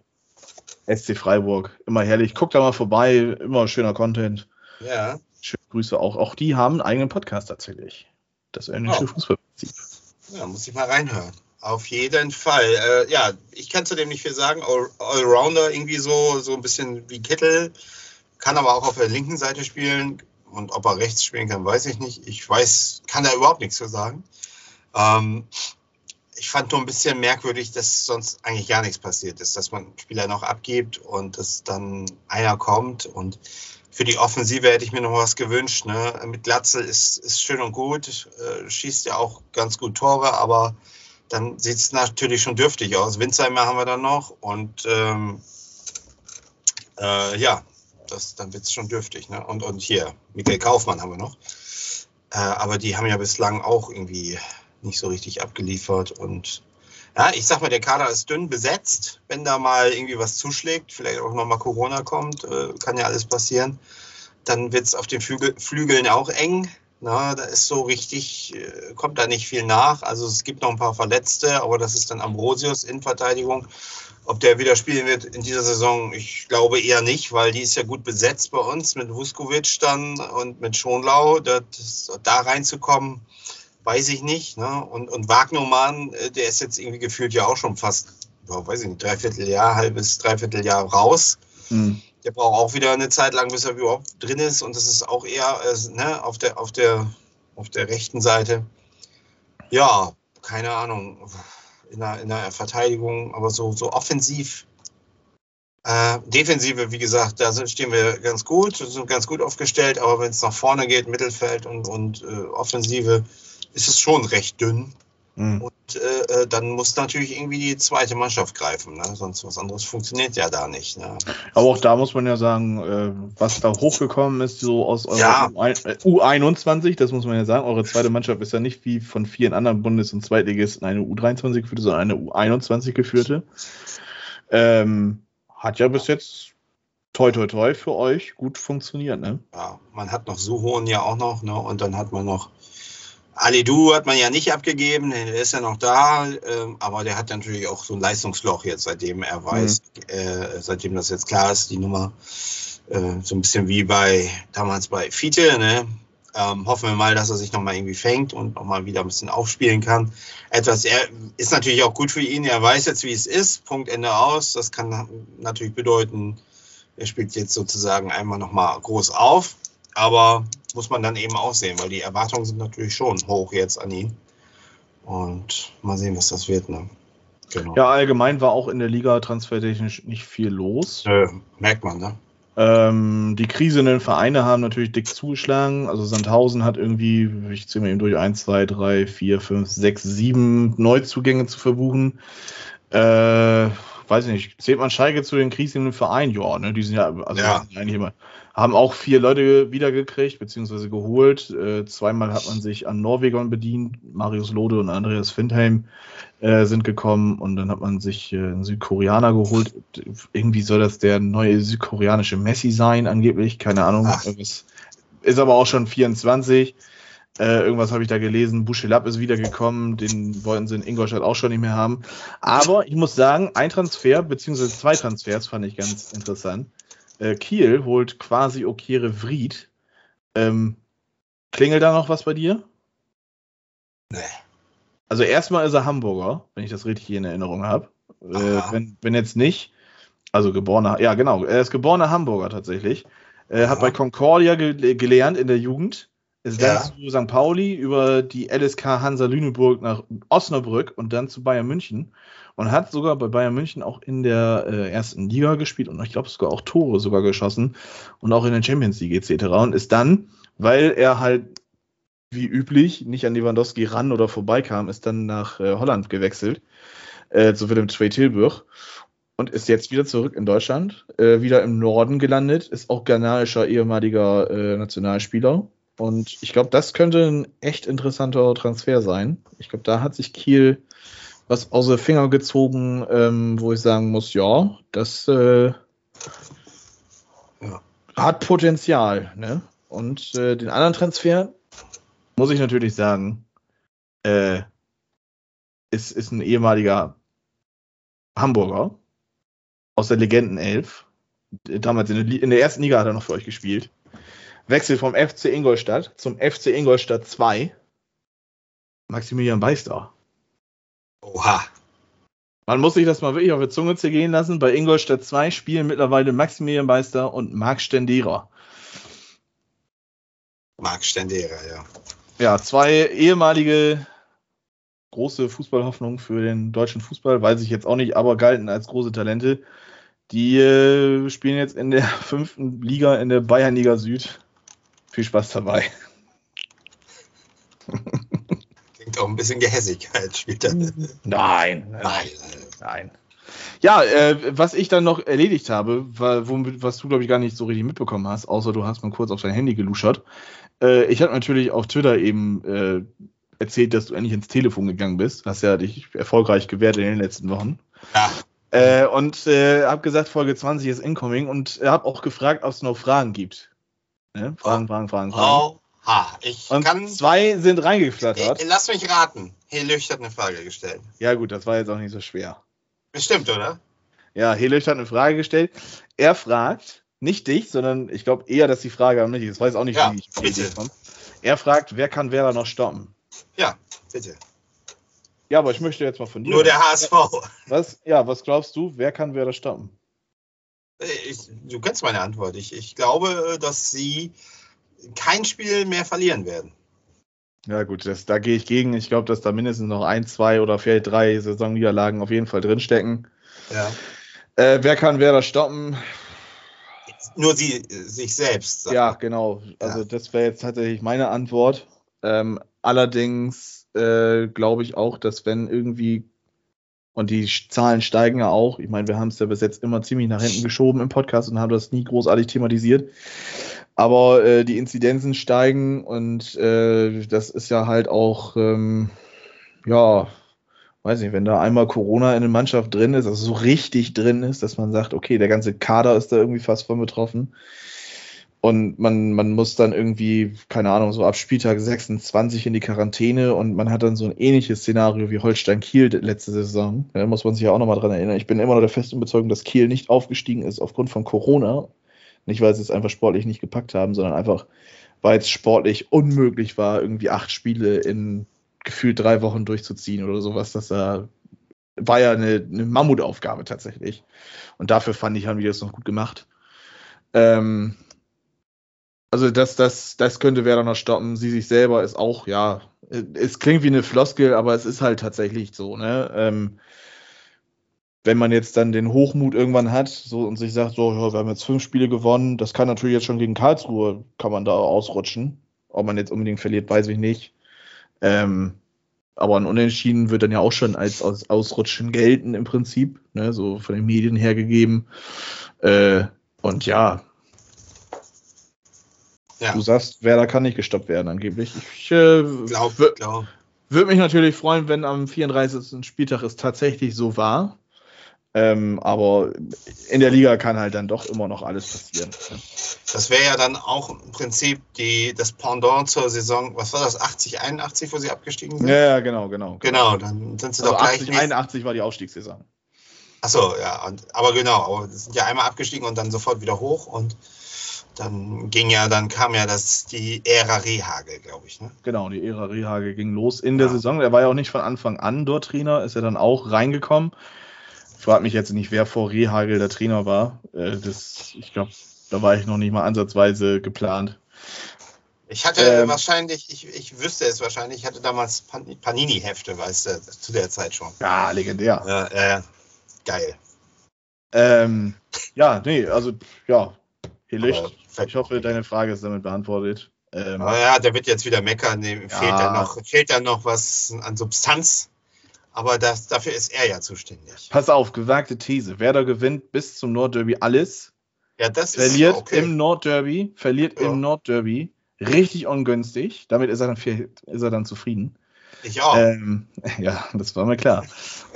SC Freiburg. Immer herrlich. Guckt da mal vorbei, immer schöner Content. Ja, Schöne Grüße auch. Auch die haben einen eigenen Podcast tatsächlich. Das englische Oh. Fußballprinzip. ja, muss ich mal reinhören. Auf jeden Fall. Äh, ja, ich kann zu dem nicht viel sagen. All, Allrounder irgendwie so, so ein bisschen wie Kittel. Kann aber auch auf der linken Seite spielen. Und ob er rechts spielen kann, weiß ich nicht. Ich weiß, kann da überhaupt nichts zu sagen. Ähm, ich fand nur ein bisschen merkwürdig, dass sonst eigentlich gar nichts passiert ist, dass man Spieler noch abgibt und dass dann einer kommt und für die Offensive hätte ich mir noch was gewünscht. Ne? Mit Glatzel ist, ist schön und gut, äh, schießt ja auch ganz gut Tore, aber dann sieht es natürlich schon dürftig aus. Winzheimer haben wir dann noch und ähm, äh, ja, das, dann wird es schon dürftig. Ne? Und, und hier, Michael Kaufmann haben wir noch. Äh, aber die haben ja bislang auch irgendwie nicht so richtig abgeliefert. Und ja, ich sag mal, der Kader ist dünn besetzt. Wenn da mal irgendwie was zuschlägt, vielleicht auch nochmal Corona kommt, äh, kann ja alles passieren, dann wird es auf den Flügel, Flügeln auch eng. Na, da ist so richtig, äh, kommt da nicht viel nach. Also es gibt noch ein paar Verletzte, aber das ist dann Ambrosius in Verteidigung. Ob der wieder spielen wird in dieser Saison, ich glaube eher nicht, weil die ist ja gut besetzt bei uns mit Vuskovic dann und mit Schonlau. Das, da reinzukommen, weiß ich nicht. Ne? Und, und Wagnermann, äh, der ist jetzt irgendwie gefühlt ja auch schon fast, weiß ich nicht, dreiviertel Jahr, halbes, dreiviertel Jahr raus. Hm. Der braucht auch wieder eine Zeit lang, bis er überhaupt drin ist. Und das ist auch eher äh, ne, auf, der, auf, der, auf der rechten Seite. Ja, keine Ahnung. In der, in der Verteidigung, aber so, so offensiv. Äh, Defensive, wie gesagt, da sind, stehen wir ganz gut, sind ganz gut aufgestellt, aber wenn es nach vorne geht, Mittelfeld und, und äh, Offensive, ist es schon recht dünn. Hm. Und äh, äh, dann muss natürlich irgendwie die zweite Mannschaft greifen. Ne? Sonst was anderes funktioniert ja da nicht. Ne? Aber auch da muss man ja sagen, äh, was da hochgekommen ist, so aus eurer Ja. U1 äh, U21, das muss man ja sagen, eure zweite Mannschaft ist ja nicht wie von vielen anderen Bundes- und Zweitligisten eine U23 geführte, sondern eine U21 geführte. Ähm, hat ja bis jetzt toi toi toi für euch gut funktioniert, ne? Ja, man hat noch Suhohn ja auch noch, ne? Und dann hat man noch Alidu hat man ja nicht abgegeben, der ist ja noch da, ähm, aber der hat natürlich auch so ein Leistungsloch jetzt, seitdem er weiß, äh, seitdem das jetzt klar ist, die Nummer, äh, so ein bisschen wie bei damals bei Fiete, ne? Ähm, hoffen wir mal, dass er sich nochmal irgendwie fängt und nochmal wieder ein bisschen aufspielen kann. Etwas, er ist natürlich auch gut für ihn, er weiß jetzt, wie es ist, Punkt Ende aus. Das kann natürlich bedeuten, er spielt jetzt sozusagen einmal nochmal groß auf, aber muss man dann eben auch sehen, weil die Erwartungen sind natürlich schon hoch jetzt an ihn. Und mal sehen, was das wird. Ne? Genau. Ja, allgemein war auch in der Liga transfertechnisch nicht viel los. Äh, merkt man, ne? Ähm, die krisenden Vereine haben natürlich dick zugeschlagen. Also Sandhausen hat irgendwie, ich zähle mal eben durch, 1, 2, 3, 4, 5, 6, 7 Neuzugänge zu verbuchen. Äh, weiß ich nicht, zählt man Schalke zu den krisenden Vereinen? Ja, ne? Die sind ja, also Ja. sind eigentlich immer, haben auch vier Leute wiedergekriegt, beziehungsweise geholt. Äh, zweimal hat man sich an Norwegern bedient. Marius Lode und Andreas Findheim äh, sind gekommen und dann hat man sich äh, einen Südkoreaner geholt. Irgendwie soll das der neue südkoreanische Messi sein, angeblich. Keine Ahnung. Das ist aber auch schon 24. Äh, irgendwas habe ich da gelesen. Buschelab ist wiedergekommen. Den wollten sie in Ingolstadt auch schon nicht mehr haben. Aber ich muss sagen, ein Transfer, beziehungsweise zwei Transfers fand ich ganz interessant. Äh, Kiel holt quasi Okere Vried. Ähm, klingelt da noch was bei dir? Nee. Also erstmal ist er Hamburger, wenn ich das richtig in Erinnerung habe. Äh, wenn, wenn jetzt nicht, also geborener, ja genau, er ist geborener Hamburger tatsächlich. Äh, hat bei Concordia ge gelernt in der Jugend, ist Ja. dann zu St. Pauli über die LSK Hansa Lüneburg nach Osnabrück und dann zu Bayern München und hat sogar bei Bayern München auch in der äh, ersten Liga gespielt und ich glaube sogar auch Tore sogar geschossen und auch in der Champions League etc. und ist dann, weil er halt wie üblich nicht an Lewandowski ran oder vorbeikam, ist dann nach äh, Holland gewechselt, äh, zu Willem II Tilburg und ist jetzt wieder zurück in Deutschland, äh, wieder im Norden gelandet, ist auch ghanaischer ehemaliger äh, Nationalspieler. Und ich glaube, das könnte ein echt interessanter Transfer sein. Ich glaube, da hat sich Kiel was aus den Finger gezogen, ähm, wo ich sagen muss, ja, das äh, Ja. hat Potenzial. Ne? Und äh, den anderen Transfer, muss ich natürlich sagen, äh, ist, ist ein ehemaliger Hamburger aus der Legendenelf. Damals in der, in der ersten Liga hat er noch für euch gespielt. Wechselt vom FC Ingolstadt zum FC Ingolstadt 2. Maximilian Beister. Oha. Man muss sich das mal wirklich auf die Zunge zergehen lassen. Bei Ingolstadt 2 spielen mittlerweile Maximilian Beister und Marc Stendera. Marc Stendera, ja. Ja, zwei ehemalige große Fußballhoffnungen für den deutschen Fußball, weiß ich jetzt auch nicht, aber galten als große Talente. Die äh, spielen jetzt in der fünften Liga in der Bayernliga Süd. Viel Spaß dabei. Klingt auch ein bisschen Gehässigkeit spielt er. Nein. Nein, Nein. Nein. Ja, äh, was ich dann noch erledigt habe, war, womit, was du, glaube ich, gar nicht so richtig mitbekommen hast, außer du hast mal kurz auf dein Handy geluschert. Äh, ich habe natürlich auf Twitter eben äh, erzählt, dass du endlich ins Telefon gegangen bist. Hast ja dich erfolgreich gewährt in den letzten Wochen. Ja. Äh, und äh, habe gesagt, Folge 20 ist incoming und habe auch gefragt, ob es noch Fragen gibt. Ne? Fragen, Fragen, Fragen, Fragen. Oha. Ich Und kann. zwei sind reingeflattert. Ey, lass mich raten. Helücht hat eine Frage gestellt. Ja gut, das war jetzt auch nicht so schwer. Bestimmt, oder? Ja, Helücht hat eine Frage gestellt. Er fragt, nicht dich, sondern ich glaube eher, dass die Frage an mich ist. Ich weiß auch nicht, Ja, wie ich bitte. Komme. Er fragt, wer kann Werder noch stoppen? Ja, bitte. Ja, aber ich möchte jetzt mal von dir. Nur der HSV. was, ja, was glaubst du, wer kann Werder stoppen? Ich, du kennst meine Antwort. Ich, ich glaube, dass sie kein Spiel mehr verlieren werden. Ja, gut, das, da gehe ich gegen. Ich glaube, dass da mindestens noch ein, zwei oder vielleicht drei Saisonniederlagen auf jeden Fall drinstecken. Ja. Äh, wer kann Werder stoppen? Nur sie äh, sich selbst. Ja, man. genau. Also Ja. das wäre jetzt tatsächlich meine Antwort. Ähm, allerdings äh, glaube ich auch, dass wenn irgendwie und die Zahlen steigen ja auch. Ich meine, wir haben es ja bis jetzt immer ziemlich nach hinten geschoben im Podcast und haben das nie großartig thematisiert. Aber äh, die Inzidenzen steigen und äh, das ist ja halt auch, ähm, ja, weiß nicht, wenn da einmal Corona in der Mannschaft drin ist, also so richtig drin ist, dass man sagt, okay, der ganze Kader ist da irgendwie fast von betroffen. Und man, man muss dann irgendwie, keine Ahnung, so ab Spieltag 26 in die Quarantäne und man hat dann so ein ähnliches Szenario wie Holstein Kiel letzte Saison. Da muss man sich ja auch nochmal dran erinnern. Ich bin immer noch der festen Überzeugung, dass Kiel nicht aufgestiegen ist aufgrund von Corona. Nicht, weil sie es einfach sportlich nicht gepackt haben, sondern einfach, weil es sportlich unmöglich war, irgendwie acht Spiele in gefühlt drei Wochen durchzuziehen oder sowas. Das da war ja eine, eine Mammutaufgabe tatsächlich. Und dafür fand ich, haben die das noch gut gemacht. Ähm, also das, das, das könnte Werder noch stoppen. Sie sich selber ist auch, ja, es klingt wie eine Floskel, aber es ist halt tatsächlich so, ne? Ähm, wenn man jetzt dann den Hochmut irgendwann hat so, und sich sagt, so, ja, wir haben jetzt fünf Spiele gewonnen, das kann natürlich jetzt schon gegen Karlsruhe, kann man da ausrutschen. Ob man jetzt unbedingt verliert, weiß ich nicht. Ähm, aber ein Unentschieden wird dann ja auch schon als aus, Ausrutschen gelten im Prinzip, ne? so von den Medien hergegeben. Äh, und ja, Ja. du sagst, Werder kann nicht gestoppt werden angeblich. Ich äh, Glaub, wür- glaub. würde mich natürlich freuen, wenn am 34. Spieltag es tatsächlich so war. Ähm, aber in der Liga kann halt dann doch immer noch alles passieren. Das wäre ja dann auch im Prinzip die, das Pendant zur Saison, was war das, 80, 81, wo sie abgestiegen sind? Ja, ja, genau, genau. Genau, dann sind sie Also doch gleich 80, nächst- 81 war die Aufstiegssaison. Achso, ja, und, aber genau, aber sie sind ja einmal abgestiegen und dann sofort wieder hoch und dann ging ja, dann kam ja das, die Ära Rehagel, glaube ich, ne? Genau, die Ära Rehage ging los in der Ja. Saison. Er war ja auch nicht von Anfang an dort Trainer, ist er dann auch reingekommen. Ich frage mich jetzt nicht, wer vor Rehagel der Trainer war. Äh, das, ich glaube, da war ich noch nicht mal ansatzweise geplant. Ich hatte Ähm. wahrscheinlich, ich, ich wüsste es wahrscheinlich, ich hatte damals Pan- Panini-Hefte, weißt du, zu der Zeit schon. Ja, legendär. Ja, äh, geil. Ähm, ja, nee, also, ja, hier Licht. Aber- Ich hoffe, deine Frage ist damit beantwortet. Ähm, Aber ja, der wird jetzt wieder meckern. Dem Ja. fehlt, dann noch, fehlt dann noch was an Substanz. Aber das, dafür ist er ja zuständig. pass auf, gewagte These. Werder gewinnt bis zum Nordderby alles. Ja, das verliert ist okay. im Nordderby, verliert Ja. im Nordderby richtig ungünstig. Damit ist er dann, ist er dann zufrieden. ich auch. Ähm, ja, das war mir klar.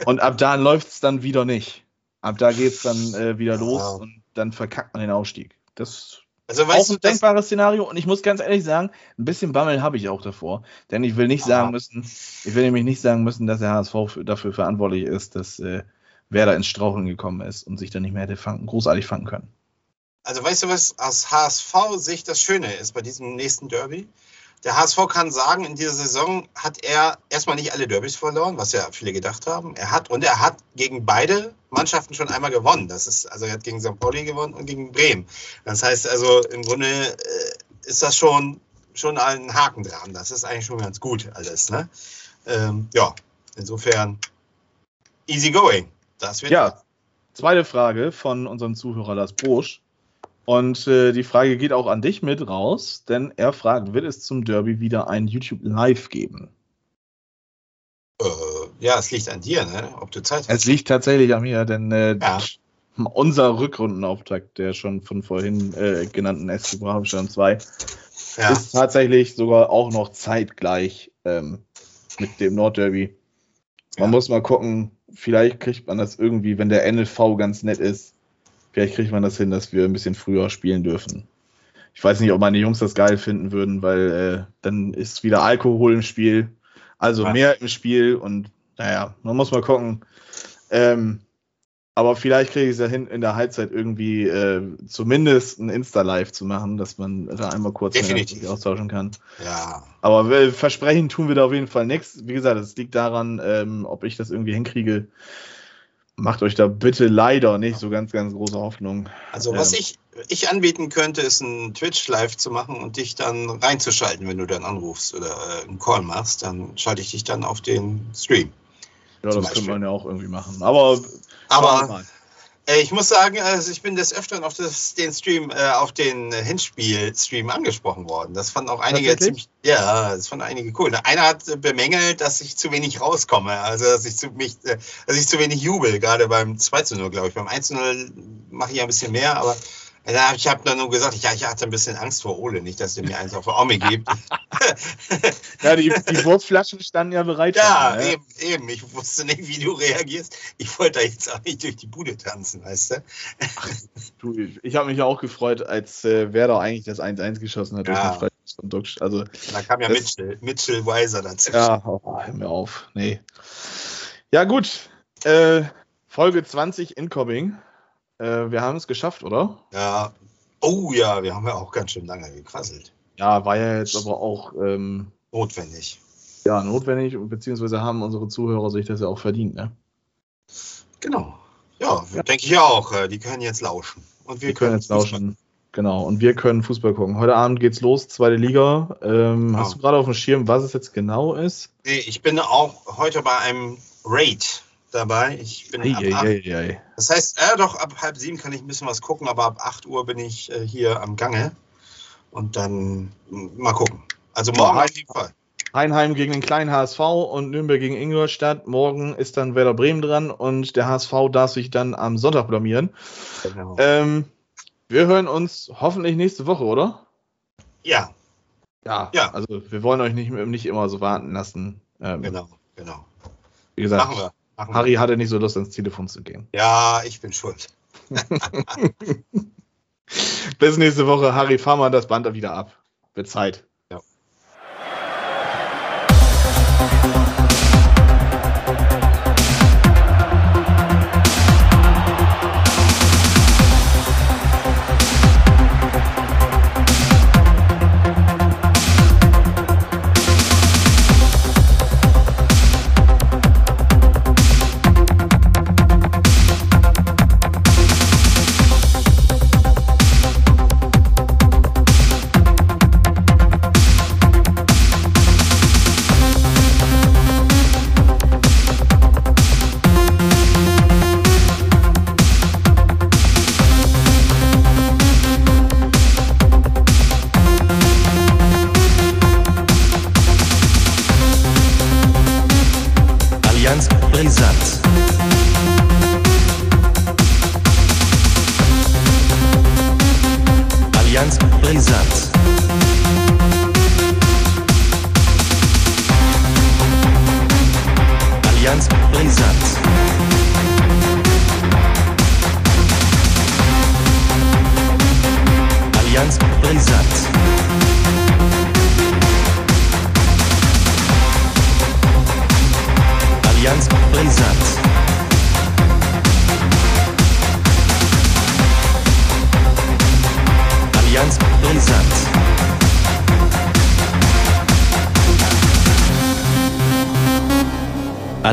Und ab da läuft es dann wieder nicht. Ab da geht es dann äh, wieder los Wow. und dann verkackt man den Aufstieg. Das also ist weißt auch du, ein das, denkbares Szenario und ich muss ganz ehrlich sagen, ein bisschen Bammel habe ich auch davor. Denn ich will nicht Aha. sagen müssen, ich will nämlich nicht sagen müssen, dass der HSV für, dafür verantwortlich ist, dass äh, Werder ins Straucheln gekommen ist und sich dann nicht mehr hätte fangen, großartig fangen können. also weißt du, was aus HSV-Sicht das Schöne ist bei diesem nächsten Derby? Der HSV kann sagen, in dieser Saison hat er erstmal nicht alle Derbys verloren, was ja viele gedacht haben. Er hat und er hat gegen beide Mannschaften schon einmal gewonnen. Das ist also er hat gegen St. Pauli gewonnen und gegen Bremen. Das heißt also im Grunde äh, ist das schon schon ein Haken dran. Das ist eigentlich schon ganz gut alles. Ne? Ähm, ja, insofern easy going. Das wird Ja, zweite Frage von unserem Zuhörer Lars Brosch. Und äh, die Frage geht auch an dich mit raus, denn er fragt, wird es zum Derby wieder ein YouTube Live geben? Äh, ja, es liegt an dir, ne? ob du Zeit Es hast. liegt tatsächlich an mir, denn äh, Ja. unser Rückrundenauftakt, der schon von vorhin äh, genannten SC Braunschweig 2, Ja. ist tatsächlich sogar auch noch zeitgleich ähm, mit dem Nordderby. Man Ja. muss mal gucken, vielleicht kriegt man das irgendwie, wenn der NLV ganz nett ist, vielleicht kriegt man das hin, dass wir ein bisschen früher spielen dürfen. Ich weiß nicht, ob meine Jungs das geil finden würden, weil äh, dann ist wieder Alkohol im Spiel, also Ja. mehr im Spiel und naja, man muss mal gucken. Ähm, aber vielleicht kriege ich es ja hin, in der Halbzeit irgendwie äh, zumindest ein Insta-Live zu machen, dass man da einmal kurz sich austauschen kann. ja. Aber äh, versprechen tun wir da auf jeden Fall nichts. Wie gesagt, es liegt daran, ähm, ob ich das irgendwie hinkriege. Macht euch da bitte leider nicht so ganz, ganz große Hoffnung. Also was Ähm. ich, ich anbieten könnte, ist ein Twitch-Live zu machen und dich dann reinzuschalten, wenn du dann anrufst oder äh, einen Call machst, dann schalte ich dich dann auf den Stream. Ja, das könnte Beispiel. man ja auch irgendwie machen. Aber, Aber ich muss sagen, also ich bin des Öfteren auf das, den Stream, äh, auf den Hinspiel-Stream angesprochen worden. Das fanden auch einige ziemlich, ja, das fanden einige cool. Einer hat äh, bemängelt, dass ich zu wenig rauskomme, also dass ich zu, mich, äh, dass ich zu wenig jubel, gerade beim 2 zu 0, glaube ich. Beim 1 zu 0 mache ich ja ein bisschen mehr, aber äh, ich habe dann nur gesagt, ja, ich hatte ein bisschen Angst vor Ole, nicht, dass er mir eins auf der Omi gibt. Ja, die, die Wurflaschen standen ja bereit. Ja, schon, ne? eben, eben. Ich wusste nicht, wie du reagierst. Ich wollte da jetzt auch nicht durch die Bude tanzen, weißt du? Du, ich habe mich ja auch gefreut, als äh, Werder eigentlich das 1-1 geschossen hat durch Ja. den Freistoß von. Also, Da kam ja Das- Mitchell, Mitchell Weiser dazu. ja, oh, hör mir auf. Nee. Ja, gut. Äh, Folge 20 Incoming. Äh, wir haben es geschafft, oder? Ja. Oh ja, wir haben ja auch ganz schön lange gequasselt. Ja, war ja jetzt aber auch ähm, Notwendig. ja, notwendig, beziehungsweise haben unsere Zuhörer sich das ja auch verdient, ne? Genau. Ja, denke ich auch. Äh, Die können jetzt lauschen. Und wir Wir können jetzt Fußball- lauschen. Genau, und wir können Fußball gucken. Heute Abend geht's los, zweite Liga. Ähm, Ja. Hast du gerade auf dem Schirm, was es jetzt genau ist? Nee, ich bin auch heute bei einem Raid dabei. Ich bin ab acht, Eieiei. Das heißt, äh, doch, ab halb sieben kann ich ein bisschen was gucken, aber ab 8 Uhr bin ich äh, hier am Gange. Und dann mal gucken. Also morgen Ja, auf jeden Fall. Heinheim gegen den kleinen HSV und Nürnberg gegen Ingolstadt. Morgen ist dann Werder Bremen dran und der HSV darf sich dann am Sonntag blamieren. Genau. Ähm, wir hören uns hoffentlich nächste Woche, oder? ja, Ja. Ja. Also wir wollen euch nicht, nicht immer so warten lassen. Ähm, genau, genau. Wie gesagt, Machen wir. Machen. Harry hatte nicht so Lust, ans Telefon zu gehen. Ja, ich bin schuld. Bis nächste Woche. Harry, fahr mal das Band wieder ab. Wird Zeit.